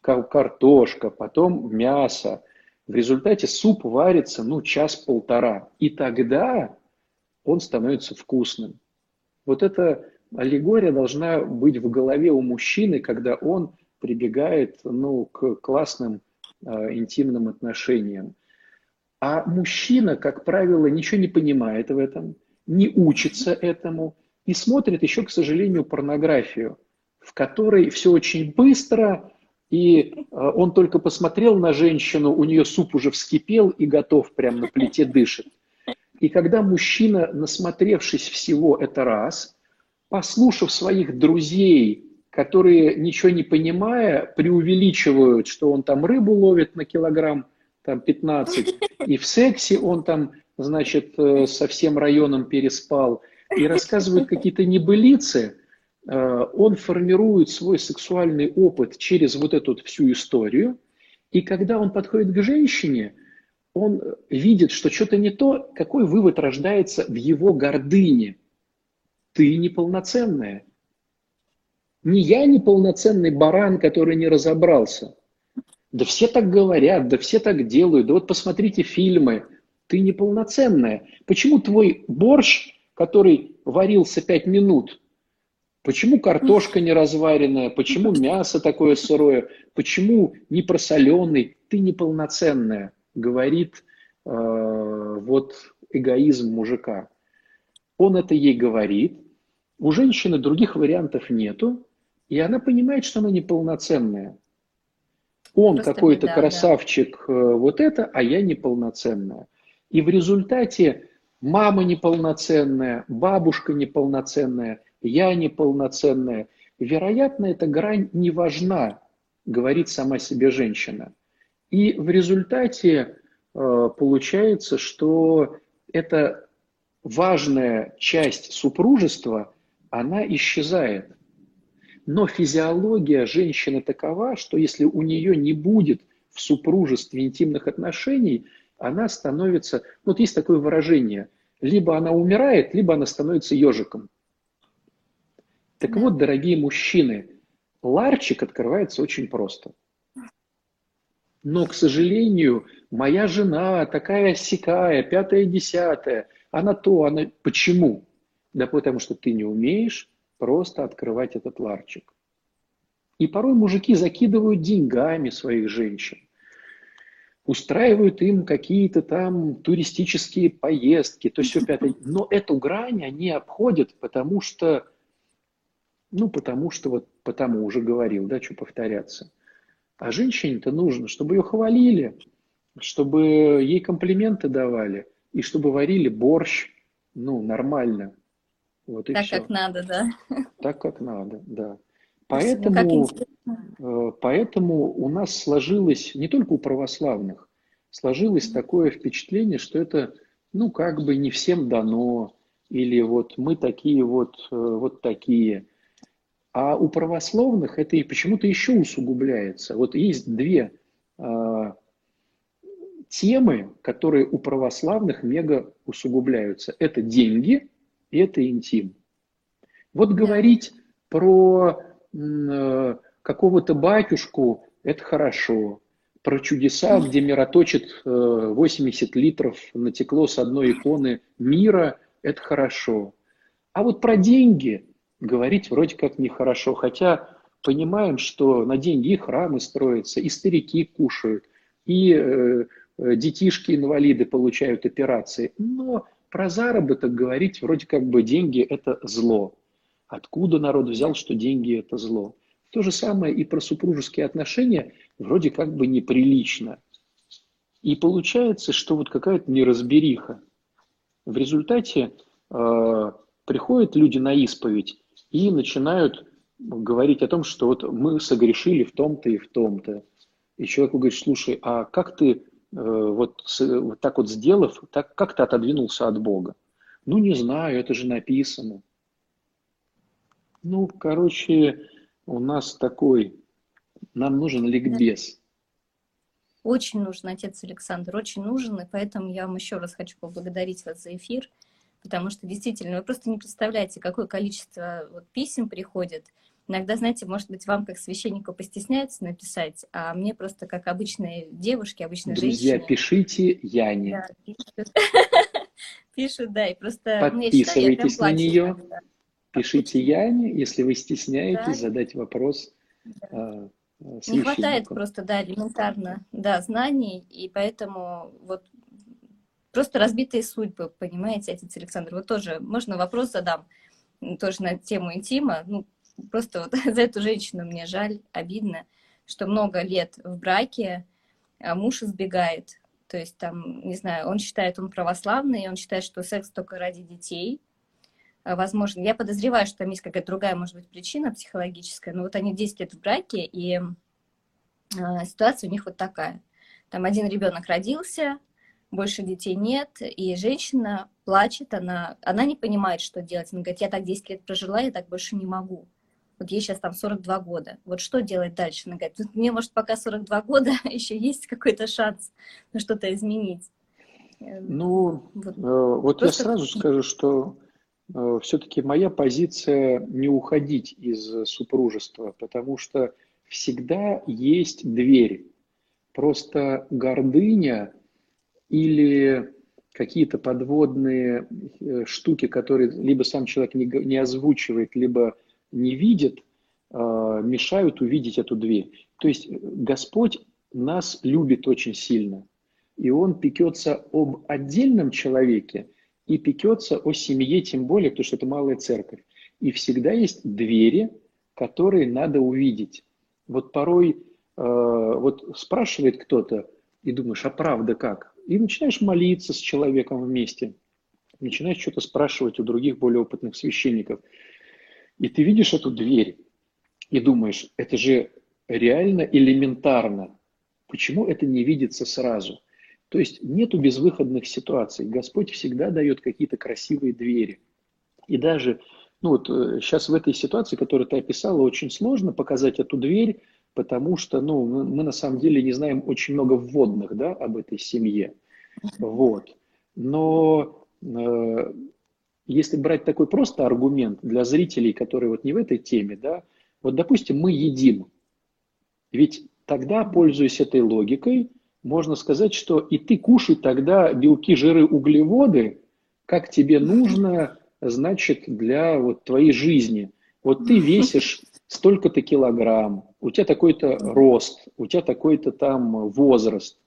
картошка, потом мясо. В результате суп варится, ну, час-полтора. И тогда он становится вкусным. Вот эта аллегория должна быть в голове у мужчины, когда он прибегает, ну, к классным э, интимным отношениям. А мужчина, как правило, ничего не понимает в этом – не учится этому и смотрит еще, к сожалению, порнографию, в которой все очень быстро, и э, он только посмотрел на женщину, у нее суп уже вскипел и готов, прямо на плите дышит. И когда мужчина, насмотревшись всего это раз, послушав своих друзей, которые, ничего не понимая, преувеличивают, что он там рыбу ловит на килограмм там 15, и в сексе он там значит, э, со всем районом переспал, и рассказывают какие-то небылицы, э, он формирует свой сексуальный опыт через вот эту всю историю, и когда он подходит к женщине, он видит, что что-то не то, какой вывод рождается в его гордыне. Ты неполноценная. Не я неполноценный баран, который не разобрался. Да все так говорят, да все так делают. Да вот посмотрите фильмы – ты неполноценная. Почему твой борщ, который варился пять минут, почему картошка не разваренная, почему мясо такое сырое, почему не просоленный, ты неполноценная, говорит э, вот эгоизм мужика. Он это ей говорит, у женщины других вариантов нету, и она понимает, что она неполноценная. Он какой-то красавчик, да. Э, вот это, а я неполноценная. И в результате мама неполноценная, бабушка неполноценная, я неполноценная. Вероятно, эта грань не важна, говорит сама себе женщина. И в результате э, получается, что эта важная часть супружества, она исчезает. Но физиология женщины такова, что если у нее не будет в супружестве интимных отношений, она становится, вот есть такое выражение, либо она умирает, либо она становится ежиком. Так да. вот, дорогие мужчины, ларчик открывается очень просто. Но, к сожалению, моя жена такая сякая, пятая, десятая, она то, она... Почему? Да потому что ты не умеешь просто открывать этот ларчик. И порой мужики закидывают деньгами своих женщин устраивают им какие-то там туристические поездки, то все пятое. Но эту грань они обходят, потому что, ну, потому что, вот потому уже говорил, да, что повторяться. А женщине-то нужно, чтобы ее хвалили, чтобы ей комплименты давали, и чтобы варили борщ, ну, нормально. Вот и так, все. как надо, да? Так, как надо, да. Поэтому, э, поэтому у нас сложилось, не только у православных, сложилось такое впечатление, что это, ну, как бы не всем дано, или вот мы такие вот, э, вот такие. А у православных это и почему-то еще усугубляется. Вот есть две э, темы, которые у православных мега усугубляются. Это деньги это интим. Вот говорить про Э, какого-то батюшку, это хорошо. Про чудеса, где мироточит 80 э, литров натекло с одной иконы мира, это хорошо. А вот про деньги говорить вроде как нехорошо, хотя понимаем, что на деньги и храмы строятся, и старики кушают, и э, детишки-инвалиды получают операции. Но про заработок говорить вроде как бы деньги – это зло. Откуда народ взял, что деньги – это зло? То же самое и про супружеские отношения вроде как бы неприлично. И получается, что вот какая-то неразбериха. В результате э, приходят люди на исповедь и начинают говорить о том, что вот мы согрешили в том-то и в том-то. И человеку говорит, слушай, а как ты вот, вот так вот сделав, так, как ты отодвинулся от Бога? Ну, не знаю, это же написано. Ну, короче, у нас такой, нам нужен ликбез. Очень нужен, отец Александр, очень нужен, и поэтому я вам еще раз хочу поблагодарить вас за эфир, потому что действительно, вы просто не представляете, какое количество вот писем приходит. Иногда, знаете, может быть, вам как священнику постесняется написать, а мне просто как обычной девушке, обычной Друзья, женщине. пишите Яне. Да, пишут. пишут, да, и просто... Подписывайтесь на нее. Иногда пишите Яне, если вы стесняетесь да. задать вопрос да. э, Не хватает просто, да, элементарно, да, знаний, и поэтому вот просто разбитые судьбы, понимаете, отец Александр. Вот тоже можно вопрос задам, тоже на тему интима. Ну, просто вот за эту женщину мне жаль, обидно, что много лет в браке, а муж избегает. То есть там, не знаю, он считает, он православный, он считает, что секс только ради детей, Э, возможно. Я подозреваю, что там есть какая-то другая, может быть, причина психологическая, но вот они 10 лет в браке, и э, ситуация у них вот такая. Там один ребенок родился, больше детей нет, и женщина плачет, она, она не понимает, что делать. Она говорит, я так 10 лет прожила, я так больше не могу. Вот ей сейчас там 42 года. Вот что делать дальше? Она говорит, мне, может, пока 42 года еще есть какой-то шанс что-то изменить. Ну, вот, э, вот я сразу скажу, что Э, все-таки моя позиция не уходить из супружества, потому что всегда есть дверь. Просто гордыня или какие-то подводные э, штуки, которые либо сам человек не, не озвучивает, либо не видит, э, мешают увидеть эту дверь. То есть Господь нас любит очень сильно, и Он пекется об отдельном человеке, и пекется о семье, тем более, потому что это малая церковь. И всегда есть двери, которые надо увидеть. Вот порой э, вот спрашивает кто-то, и думаешь, а правда как? И начинаешь молиться с человеком вместе, начинаешь что-то спрашивать у других более опытных священников. И ты видишь эту дверь и думаешь, это же реально элементарно. Почему это не видится сразу? То есть нету безвыходных ситуаций. Господь всегда дает какие-то красивые двери. И даже ну вот сейчас в этой ситуации, которую ты описала, очень сложно показать эту дверь, потому что, ну, мы, мы на самом деле не знаем очень много вводных, да, об этой семье. Вот. Но э, если брать такой просто аргумент для зрителей, которые вот не в этой теме, да, вот, допустим, мы едим. Ведь тогда, пользуясь этой логикой, можно сказать, что и ты кушай тогда белки, жиры, углеводы, как тебе нужно, значит, для вот твоей жизни. Вот ты весишь столько-то килограмм, у тебя такой-то рост, у тебя такой-то там возраст.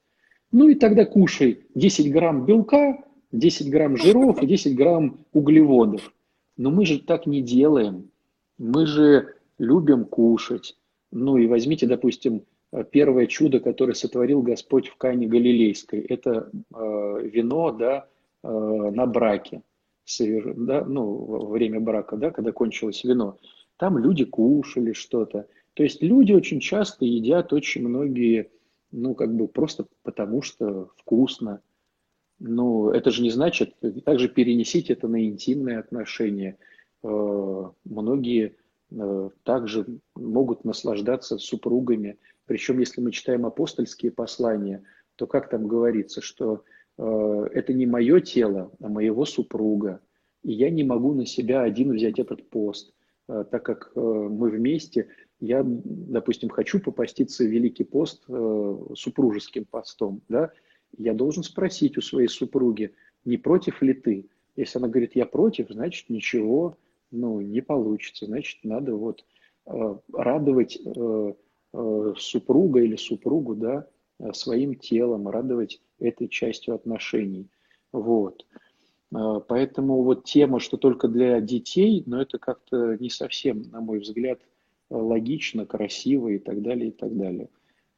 Ну и тогда кушай 10 грамм белка, 10 грамм жиров и 10 грамм углеводов. Но мы же так не делаем. Мы же любим кушать. Ну и возьмите, допустим, первое чудо, которое сотворил Господь в Кане Галилейской. Это э, вино да, э, на браке, да, ну, время брака, да, когда кончилось вино. Там люди кушали что-то. То есть люди очень часто едят очень многие, ну, как бы просто потому, что вкусно. Но это же не значит, также перенесите это на интимные отношения. Э, многие Э, также могут наслаждаться супругами. Причем, если мы читаем апостольские послания, то как там говорится, что э, это не мое тело, а моего супруга. И я не могу на себя один взять этот пост, так как мы вместе. Я, допустим, хочу попаститься в Великий пост супружеским постом. Да? Я должен спросить у своей супруги, не против ли ты? Если она говорит, я против, значит ничего, ну, не получится. Значит, надо вот э, радовать э, э, супруга или супругу, да, своим телом, радовать этой частью отношений. Вот. Поэтому вот тема, что только для детей, но это как-то не совсем, на мой взгляд, логично, красиво и так далее, и так далее.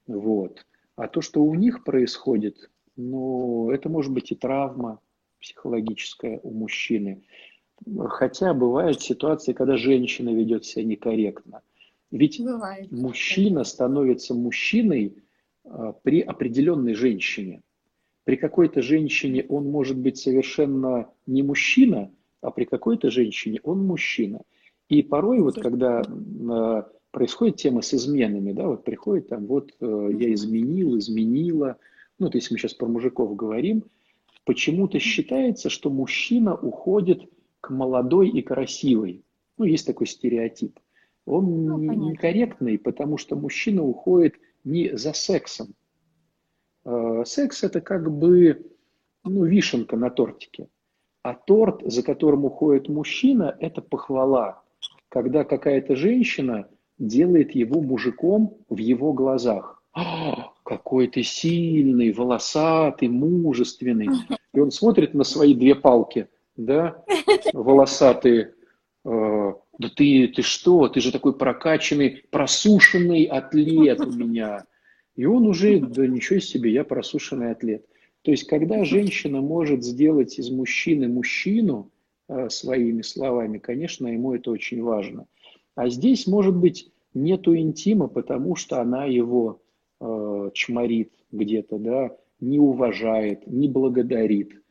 Вот. А то, что у них происходит, ну, это может быть и травма психологическая у мужчины. Хотя бывают ситуации, когда женщина ведет себя некорректно. Ведь Бывает. мужчина становится мужчиной а, при определенной женщине. При какой-то женщине он может быть совершенно не мужчина, а при какой-то женщине он мужчина. И порой вот когда э, происходит тема с изменами, да, вот приходит там, вот э, я изменил, изменила, ну, то есть мы сейчас про мужиков говорим, почему-то считается, что мужчина уходит к молодой и красивой. Ну, есть такой стереотип. Он ну, некорректный, потому что мужчина уходит не за сексом. А, секс это как бы ну, вишенка на тортике. А торт, за которым уходит мужчина, это похвала. Когда какая-то женщина делает его мужиком в его глазах. «А, какой ты сильный, волосатый, мужественный. И он смотрит на свои две палки – да, волосатые. Э, да ты, ты что, ты же такой прокачанный, просушенный атлет у меня. И он уже, да ничего себе, я просушенный атлет. То есть, когда женщина может сделать из мужчины мужчину э, своими словами, конечно, ему это очень важно. А здесь, может быть, нету интима, потому что она его э, чморит где-то, да, не уважает, не благодарит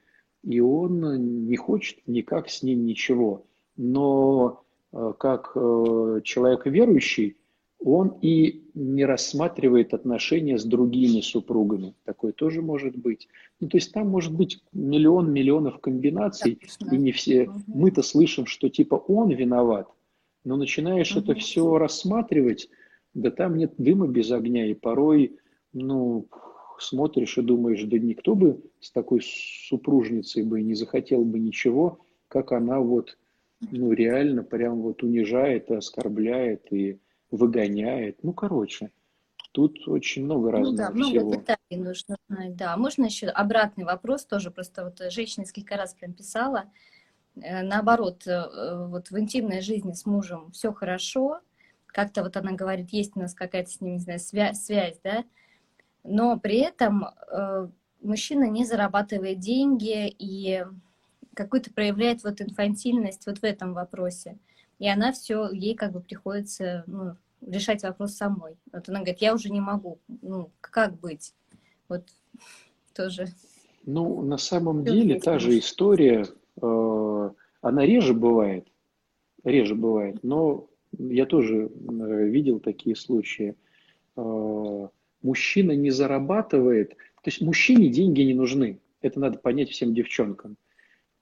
и он не хочет никак с ним ничего. Но э, как э, человек верующий, он и не рассматривает отношения с другими супругами. Такое тоже может быть. Ну, то есть там может быть миллион миллионов комбинаций, да, и не все. Угу. Мы-то слышим, что типа он виноват, но начинаешь угу. это все рассматривать, да там нет дыма без огня, и порой, ну, смотришь и думаешь, да никто бы с такой супружницей бы не захотел бы ничего, как она вот, ну, реально прям вот унижает и оскорбляет и выгоняет. Ну, короче, тут очень много разного ну, да, всего. много деталей нужно знать, да. Можно еще обратный вопрос тоже, просто вот женщина несколько раз прям писала, э, наоборот, э, вот в интимной жизни с мужем все хорошо, как-то вот она говорит, есть у нас какая-то с ним, не знаю, связь, связь да, но при этом э, мужчина не зарабатывает деньги и какую-то проявляет вот инфантильность вот в этом вопросе. И она все, ей как бы приходится ну, решать вопрос самой. Вот она говорит, я уже не могу, ну, как быть? Вот тоже. Ну, на самом деле, та же история, э, она реже бывает. реже бывает, но я тоже э, видел такие случаи. Э, мужчина не зарабатывает, то есть мужчине деньги не нужны. Это надо понять всем девчонкам.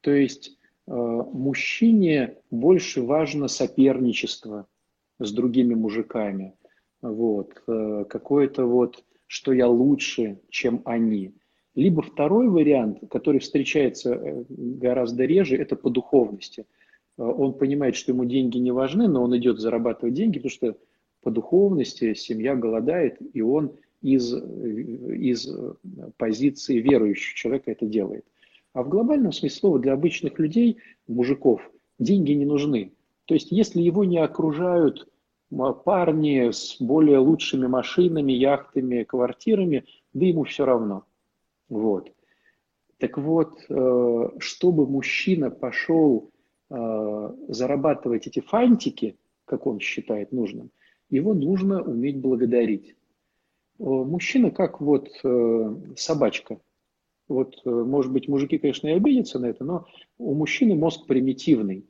То есть э, мужчине больше важно соперничество с другими мужиками. Вот. Какое-то вот, что я лучше, чем они. Либо второй вариант, который встречается гораздо реже, это по духовности – он понимает, что ему деньги не важны, но он идет зарабатывать деньги, потому что по духовности семья голодает, и он из, из позиции верующего человека это делает. А в глобальном смысле слова для обычных людей, мужиков, деньги не нужны. То есть если его не окружают парни с более лучшими машинами, яхтами, квартирами, да ему все равно. Вот. Так вот, э, чтобы мужчина пошел Э, зарабатывать эти фантики, как он считает нужным, его нужно уметь благодарить. Мужчина как вот э, собачка. Вот, э, может быть, мужики, конечно, и обидятся на это, но у мужчины мозг примитивный.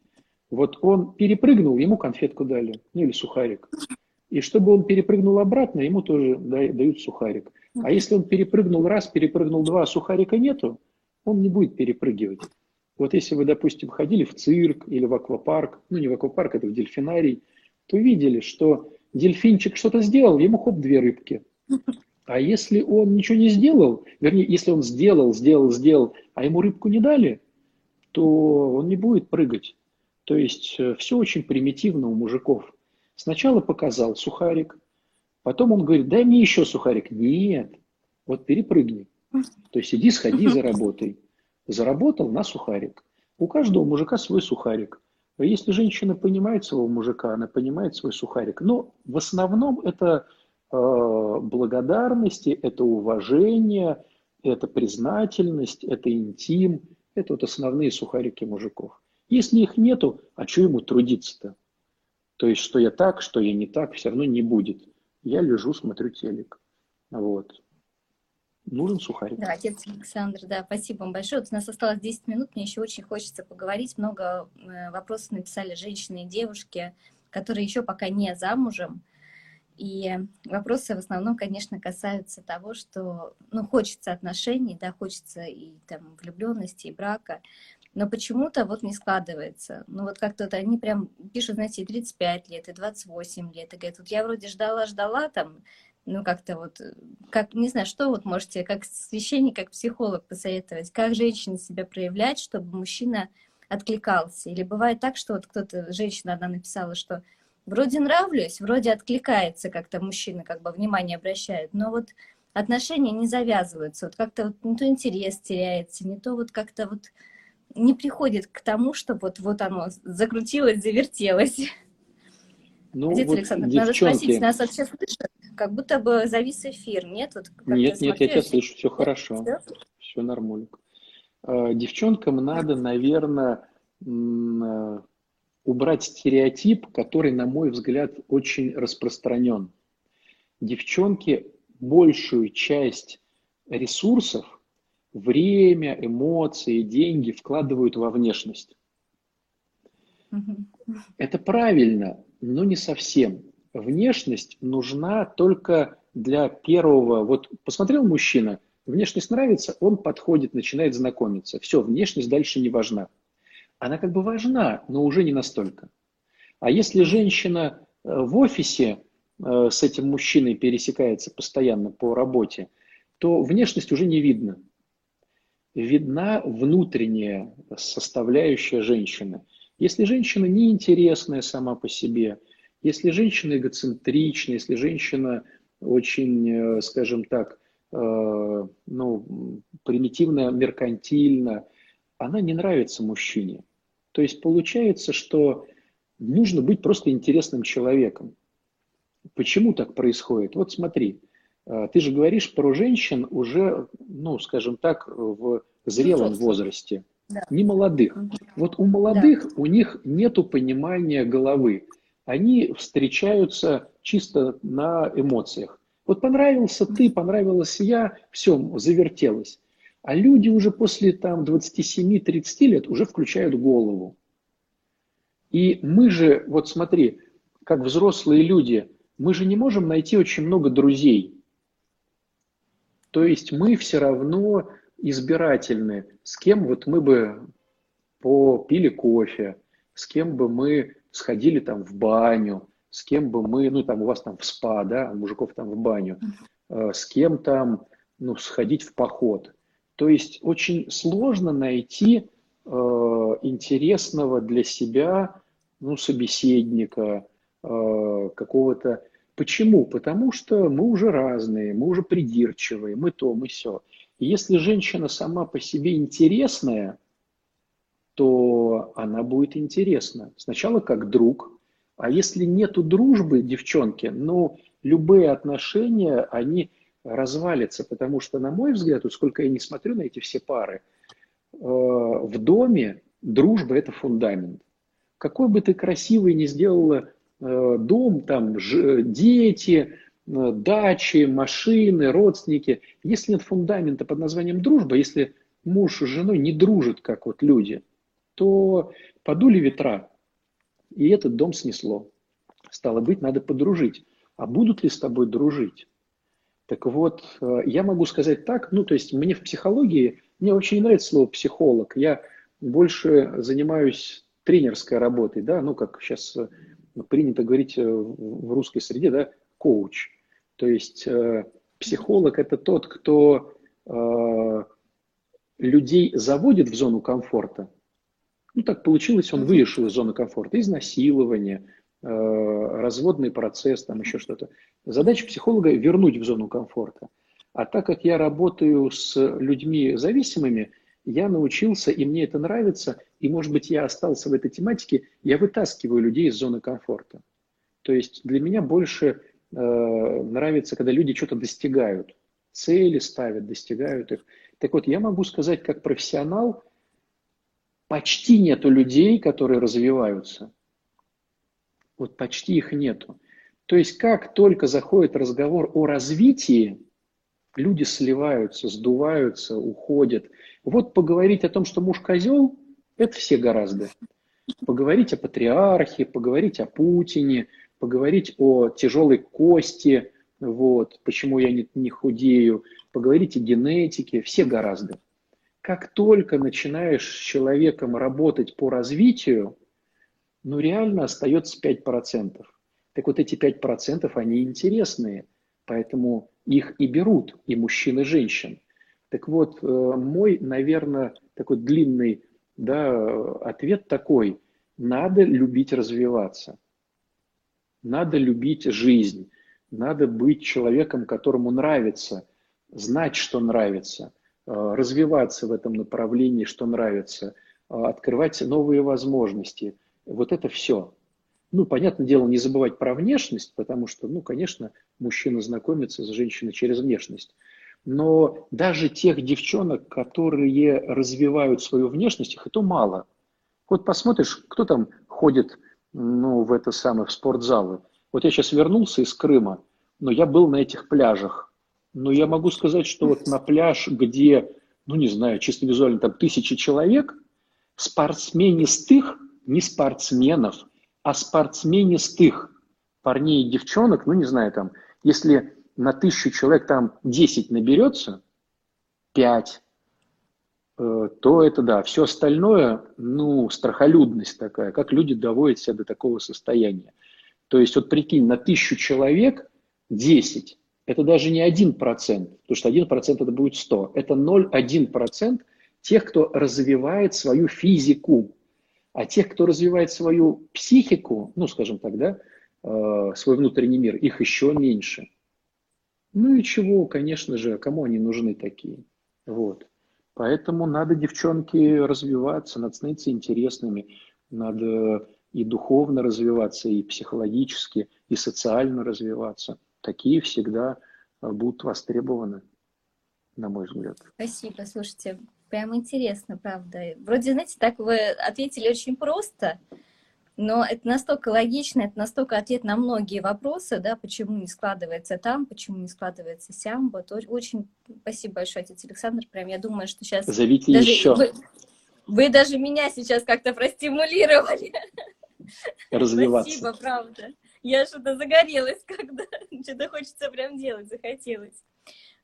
Вот он перепрыгнул, ему конфетку дали, ну или сухарик. И чтобы он перепрыгнул обратно, ему тоже дают сухарик. А если он перепрыгнул раз, перепрыгнул два, а сухарика нету, он не будет перепрыгивать. Вот если вы, допустим, ходили в цирк или в аквапарк, ну не в аквапарк, это в дельфинарий, то видели, что дельфинчик что-то сделал, ему хоп, две рыбки. А если он ничего не сделал, вернее, если он сделал, сделал, сделал, а ему рыбку не дали, то он не будет прыгать. То есть э, все очень примитивно у мужиков. Сначала показал сухарик, потом он говорит, дай мне еще сухарик. Нет, вот перепрыгни. То есть иди, сходи, заработай заработал на сухарик. У каждого мужика свой сухарик. Если женщина понимает своего мужика, она понимает свой сухарик. Но в основном это э, благодарности, это уважение, это признательность, это интим. Это вот основные сухарики мужиков. Если их нету, а что ему трудиться-то? То есть, что я так, что я не так, все равно не будет. Я лежу, смотрю телек. Вот нужен сухарик. Да, отец Александр, да, спасибо вам большое. Вот у нас осталось 10 минут, мне еще очень хочется поговорить. Много э, вопросов написали женщины и девушки, которые еще пока не замужем. И вопросы в основном, конечно, касаются того, что, ну, хочется отношений, да, хочется и там влюбленности, и брака, но почему-то вот не складывается. Ну, вот как-то вот они прям пишут, знаете, и 35 лет, и 28 лет, и говорят, вот я вроде ждала-ждала там ну, как-то вот, э, как, не знаю, что вот можете, как священник, как психолог посоветовать, как женщине себя проявлять, чтобы мужчина откликался? Или бывает так, что вот кто-то, женщина одна написала, что вроде нравлюсь, вроде откликается как-то мужчина, как бы внимание обращает, но вот отношения не завязываются, вот как-то вот не то интерес теряется, не то вот как-то вот не приходит к тому, что вот, вот оно закрутилось, завертелось. Ну, Отец вот Александр, девчонки... надо спросить, нас вообще слышат? Как будто бы завис эфир, нет? Вот, нет, нет, я тебя слышу, все хорошо, все, все нормально. А, девчонкам надо, наверное, а, убрать стереотип, который, на мой взгляд, очень распространен. Девчонки большую часть ресурсов, время, эмоции, деньги вкладывают во внешность. Это правильно, но не совсем. Внешность нужна только для первого. Вот посмотрел мужчина, внешность нравится, он подходит, начинает знакомиться. Все, внешность дальше не важна. Она как бы важна, но уже не настолько. А если женщина э, в офисе э, с этим мужчиной пересекается постоянно по работе, то внешность уже не видно. Видна внутренняя составляющая женщины – если женщина неинтересная сама по себе, если женщина эгоцентрична, если женщина очень, э, скажем так, э, ну, примитивно, меркантильна, она не нравится мужчине. То есть получается, что нужно быть просто интересным человеком. Почему так происходит? Вот смотри, э, ты же говоришь про женщин уже, ну, скажем так, в зрелом возрасте да. не молодых. Вот у молодых да. у них нету понимания головы. Они встречаются чисто на эмоциях. Вот понравился ты, понравилась я, все, завертелось. А люди уже после там 27-30 лет уже включают голову. И мы же, вот смотри, как взрослые люди, мы же не можем найти очень много друзей. То есть мы все равно избирательны, с кем вот мы бы попили кофе, с кем бы мы сходили там в баню, с кем бы мы, ну там у вас там в спа, да, мужиков там в баню, э, с кем там, ну, сходить в поход. То есть очень сложно найти э, интересного для себя, ну, собеседника, э, какого-то. Почему? Потому что мы уже разные, мы уже придирчивые, мы то, мы все. Если женщина сама по себе интересная, то она будет интересна. Сначала как друг, а если нету дружбы, девчонки, ну, любые отношения, они развалятся, потому что, на мой взгляд, вот сколько я не смотрю на эти все пары, э, в доме дружба – это фундамент. Какой бы ты красивый ни сделала э, дом, там, ж, дети, э, дачи, машины, родственники, если нет фундамента под названием дружба, если муж с женой не дружат, как вот люди – то подули ветра, и этот дом снесло. Стало быть, надо подружить. А будут ли с тобой дружить? Так вот, э, я могу сказать так, ну, то есть мне в психологии, мне очень нравится слово психолог. Я больше занимаюсь тренерской работой, да, ну, как сейчас э, принято говорить э, в русской среде, да, коуч. То есть психолог – это тот, кто людей заводит в зону комфорта, ну, так получилось, он вышел из зоны комфорта. Изнасилование, э, разводный процесс, там еще что-то. Задача психолога – вернуть в зону комфорта. А так как я работаю с людьми зависимыми, я научился, и мне это нравится, и, может быть, я остался в этой тематике, я вытаскиваю людей из зоны комфорта. То есть для меня больше э, нравится, когда люди что-то достигают, цели ставят, достигают их. Так вот, я могу сказать, как профессионал, почти нету людей, которые развиваются. Вот почти их нету. То есть как только заходит разговор о развитии, люди сливаются, сдуваются, уходят. Вот поговорить о том, что муж козел, это все гораздо. Поговорить о патриархе, поговорить о Путине, поговорить о тяжелой кости, вот, почему я не, не худею, поговорить о генетике, все гораздо как только начинаешь с человеком работать по развитию, ну реально остается 5%. Так вот эти 5% они интересные, поэтому их и берут и мужчин, и женщин. Так вот, э, мой, наверное, такой длинный да, ответ такой. Надо любить развиваться. Надо любить жизнь. Надо быть человеком, которому нравится, знать, что нравится – Э, развиваться в этом направлении, что нравится, э, открывать новые возможности. Вот это все. Ну, понятное дело, не забывать про внешность, потому что, ну, конечно, мужчина знакомится с женщиной через внешность. Но даже тех девчонок, которые развивают свою внешность, их это мало. Вот посмотришь, кто там ходит ну, в это самое, в спортзалы. Вот я сейчас вернулся из Крыма, но я был на этих пляжах. Но я могу сказать, что вот на пляж, где, ну не знаю, чисто визуально там тысячи человек, спортсменистых, не спортсменов, а спортсменистых парней и девчонок, ну не знаю, там, если на тысячу человек там 10 наберется, 5, э, то это да. Все остальное, ну, страхолюдность такая, как люди доводят себя до такого состояния. То есть вот прикинь, на тысячу человек 10 это даже не 1%, потому что 1% это будет 100. Это 0,1% тех, кто развивает свою физику. А тех, кто развивает свою психику, ну, скажем так, да, э, свой внутренний мир, их еще меньше. Ну и чего, конечно же, кому они нужны такие? Вот. Поэтому надо, девчонки, развиваться, надо становиться интересными, надо и духовно развиваться, и психологически, и социально развиваться – такие всегда э, будут востребованы, на мой взгляд. Спасибо, слушайте, прям интересно, правда. Вроде, знаете, так вы ответили очень просто, но это настолько логично, это настолько ответ на многие вопросы, да, почему не складывается там, почему не складывается сям. Вот очень спасибо большое, отец Александр. Прям я думаю, что сейчас... Зовите даже еще. Вы, вы даже меня сейчас как-то простимулировали. развиваться. Спасибо, правда. Я что-то загорелась, когда что-то хочется прям делать, захотелось.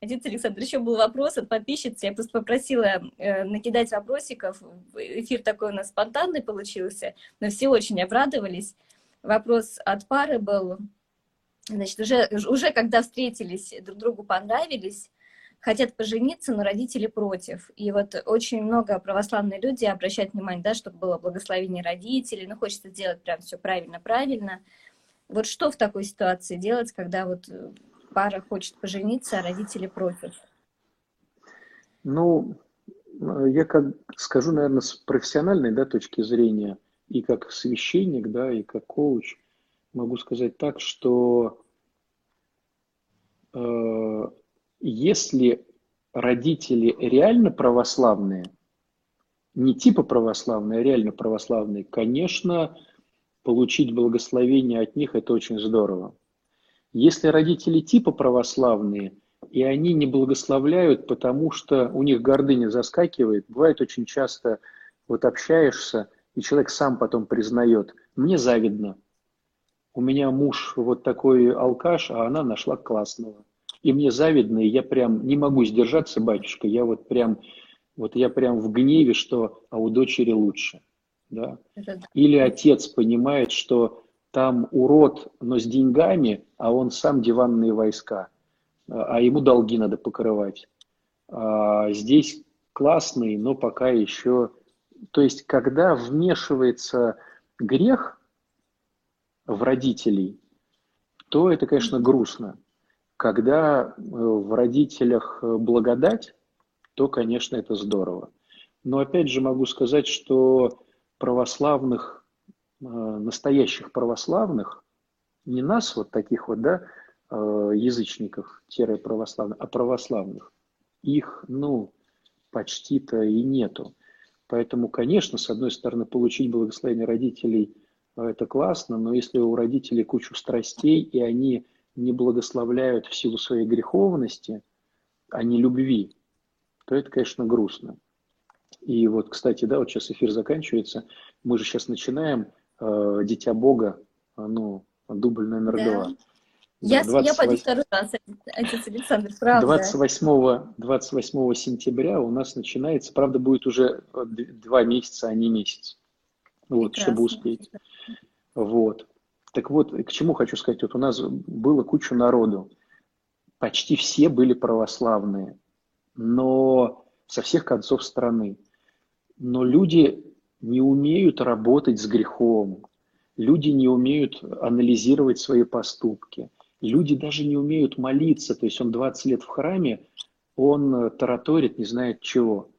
Отец Александр, еще был вопрос от подписчицы. Я просто попросила э, накидать вопросиков. Эфир такой у нас спонтанный получился, но все очень обрадовались. Вопрос от пары был. Значит, уже, уже когда встретились, друг другу понравились, хотят пожениться, но родители против. И вот очень много православные люди обращают внимание, да, чтобы было благословение родителей, ну, хочется сделать прям все правильно-правильно. Вот что в такой ситуации делать, когда вот э, пара хочет пожениться, а родители против? Ну, я как скажу, наверное, с профессиональной да, точки зрения, и как священник, да, и как коуч, могу сказать так, что э, если родители реально православные, не типа православные, а реально православные, конечно, получить благословение от них это очень здорово. Если родители типа православные, и они не благословляют, потому что у них гордыня заскакивает, бывает очень часто, вот общаешься, и человек сам потом признает, мне завидно, у меня муж вот такой алкаш, а она нашла классного и мне завидно, и я прям не могу сдержаться, батюшка, я вот прям, вот я прям в гневе, что а у дочери лучше. Да? Или отец понимает, что там урод, но с деньгами, а он сам диванные войска, а ему долги надо покрывать. А здесь классный, но пока еще... То есть, когда вмешивается грех в родителей, то это, конечно, грустно. Когда э, в родителях э, благодать, то, конечно, это здорово. Но опять же могу сказать, что православных, настоящих православных, не нас вот таких вот, да, язычников, тире православных, а православных, их, ну, почти-то и нету. Поэтому, конечно, с одной стороны, получить благословение родителей – это классно, но если у родителей кучу страстей, и они не благословляют в силу своей греховности, а не любви, то это, конечно, грустно. И вот, кстати, да, вот сейчас эфир заканчивается, мы же сейчас начинаем э, «Дитя Бога», ну, дубль номер да. два. Я, да, 28... я пойду второй раз, отец Александр, правда. 28, 28 сентября у нас начинается, правда, будет уже два месяца, а не месяц. Вот, Прекрасно. чтобы успеть. Вот. Так вот, к чему хочу сказать, вот у нас было куча народу, почти все были православные, но со всех концов страны. Но люди не умеют работать с грехом, люди не умеют анализировать свои поступки, люди даже не умеют молиться, то есть он 20 лет в храме, он тараторит, не знает чего.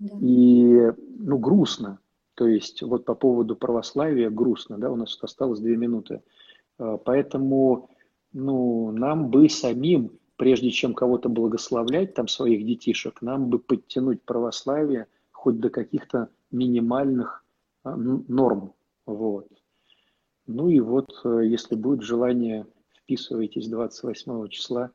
И, ну, грустно. То есть вот по поводу православия грустно, да, у нас осталось две минуты. А, поэтому ну, нам бы самим, прежде чем кого-то благословлять, там своих детишек, нам бы подтянуть православие хоть до каких-то минимальных а, норм. Вот. Ну и вот, э, если будет желание, вписывайтесь 28 числа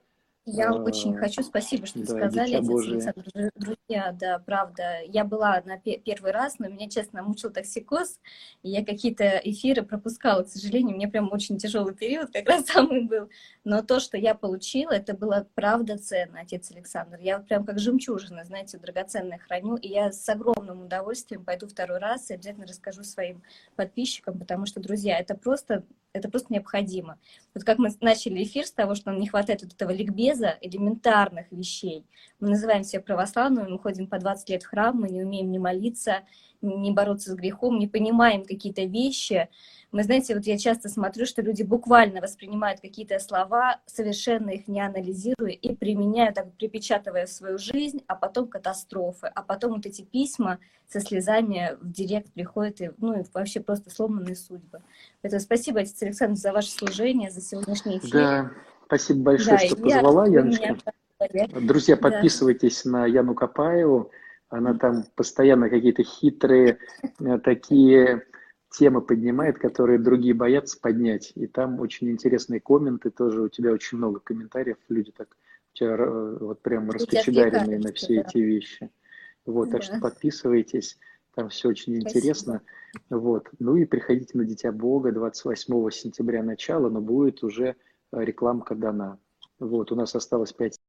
я а, очень хочу, спасибо, что да, сказали, отец Александр. Друзья, да, правда. Я была на первый раз, но меня, честно, мучил токсикоз, и я какие-то эфиры пропускала, к сожалению. Мне прям очень тяжелый период как раз самый был. Но то, что я получила, это было правда ценно, отец Александр. Я прям как жемчужина, знаете, драгоценное храню, и я с огромным удовольствием пойду второй раз и обязательно расскажу своим подписчикам, потому что, друзья, это просто это просто необходимо. Вот как мы начали эфир с того, что нам не хватает вот этого ликбеза, элементарных вещей. Мы называем себя православными, мы ходим по 20 лет в храм, мы не умеем не молиться, не бороться с грехом, не понимаем какие-то вещи. Мы, знаете, вот я часто смотрю, что люди буквально воспринимают какие-то слова, совершенно их не анализируя и применяют, так припечатывая в свою жизнь, а потом катастрофы, а потом вот эти письма со слезами в директ приходят, и, ну и вообще просто сломанные судьбы. Поэтому спасибо, отец Александр, за ваше служение, за сегодняшний эфир. Да, спасибо большое, да, что позвала, я, Яночка. Друзья, подписывайтесь да. на Яну Капаеву. Она там постоянно какие-то хитрые э, такие темы поднимает, которые другие боятся поднять. И там очень интересные комменты тоже. У тебя очень много комментариев. Люди так тебя э, вот прям раскочегаренные на все да. эти вещи. Вот, так да. что подписывайтесь. там все очень Спасибо. интересно. Вот. Ну и приходите на Дитя Бога 28 сентября начало, но будет уже рекламка дана. Вот, у нас осталось 5